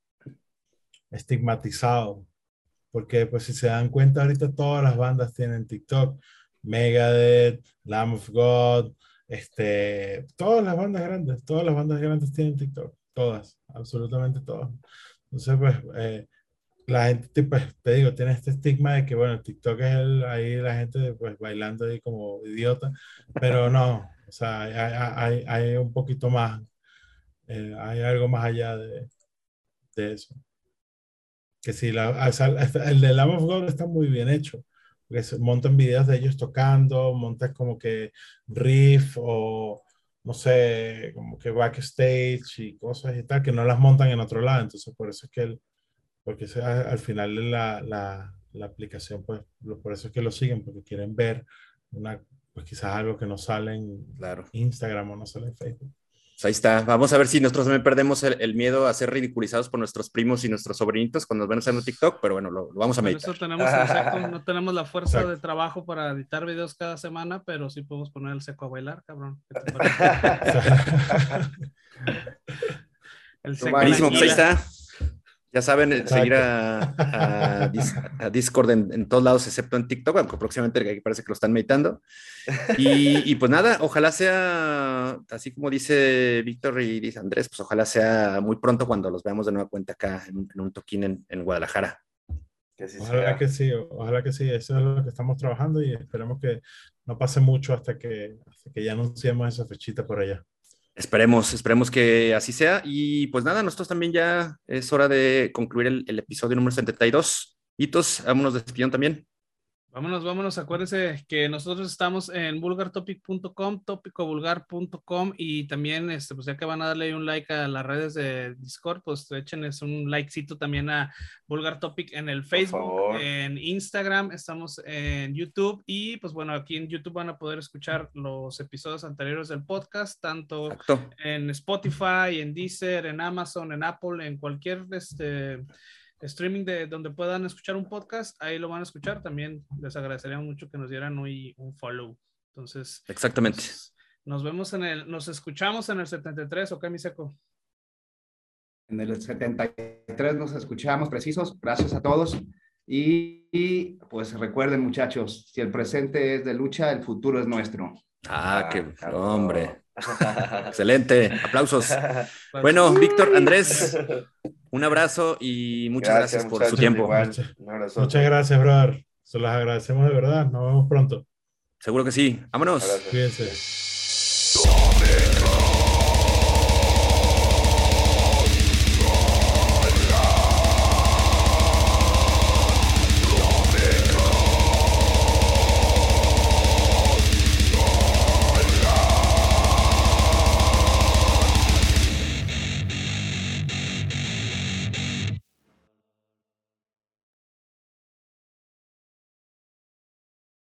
estigmatizado, porque pues si se dan cuenta ahorita todas las bandas tienen TikTok, Megadeth, Lamb of God, este, todas las bandas grandes, todas las bandas grandes tienen TikTok, todas, absolutamente todas. Entonces, pues, eh, la gente, pues, te digo, tiene este estigma de que, bueno, TikTok es el, ahí la gente, pues, bailando ahí como idiota, pero no, o sea, hay, hay, hay un poquito más, eh, hay algo más allá de, de eso. Que si la, el de Lamb of God está muy bien hecho montan videos de ellos tocando, montan como que riff o no sé, como que backstage y cosas y tal, que no las montan en otro lado. Entonces, por eso es que el, porque al final la, la, la, aplicación, pues, por eso es que lo siguen, porque quieren ver una, pues quizás algo que no sale en claro. Instagram o no sale en Facebook. Pues ahí está. Vamos a ver si nosotros también perdemos el, miedo a ser ridiculizados por nuestros primos y nuestros sobrinitos cuando nos ven haciendo TikTok, pero bueno, lo, vamos a meditar. Eso tenemos no tenemos la fuerza de trabajo para editar videos cada semana, pero sí podemos poner el seco a bailar, cabrón. el seco Buenísimo, pues ahí está. Ya saben, eh, seguir a, Discord en, todos lados, excepto en TikTok, aunque próximamente parece que lo están meditando. Y, pues nada, ojalá sea, así como dice Víctor y dice Andrés, pues ojalá sea muy pronto cuando los veamos de nueva cuenta acá en, un toquín en, Guadalajara. ojalá que sí, ojalá que sí, eso es lo que estamos trabajando y esperemos que no pase mucho hasta que, hasta que ya anunciemos esa fechita por allá. Esperemos, esperemos que así sea. Y pues nada, nosotros también ya es hora de concluir el, episodio número 72. Hitos, vámonos despidiendo también. Vámonos, vámonos. Acuérdense que nosotros estamos en vulgartopic.com, topicovulgar.com y también, este, pues ya que van a darle un like a las redes de Discord, pues échenles un likecito también a Vulgar Topic en el Facebook, en Instagram, estamos en YouTube y pues bueno, aquí en YouTube van a poder escuchar los episodios anteriores del podcast, tanto en Spotify, en Deezer, en Amazon, en Apple, en cualquier este streaming de donde puedan escuchar un podcast, ahí lo van a escuchar. También les agradecería mucho que nos dieran hoy un follow. Entonces, exactamente. Pues, nos vemos en el, nos escuchamos en el 73, ¿ok, mi seco? En el 73 nos escuchamos precisos. Gracias a todos. Y, pues recuerden, muchachos, si el presente es de lucha, el futuro es nuestro. Ah, qué hombre. Excelente, aplausos. Bueno, Víctor, Andrés, un abrazo y muchas gracias, por su tiempo. Muchas gracias, brother. Se los agradecemos de verdad. Nos vemos pronto. Seguro que sí. Vámonos. Cuídense.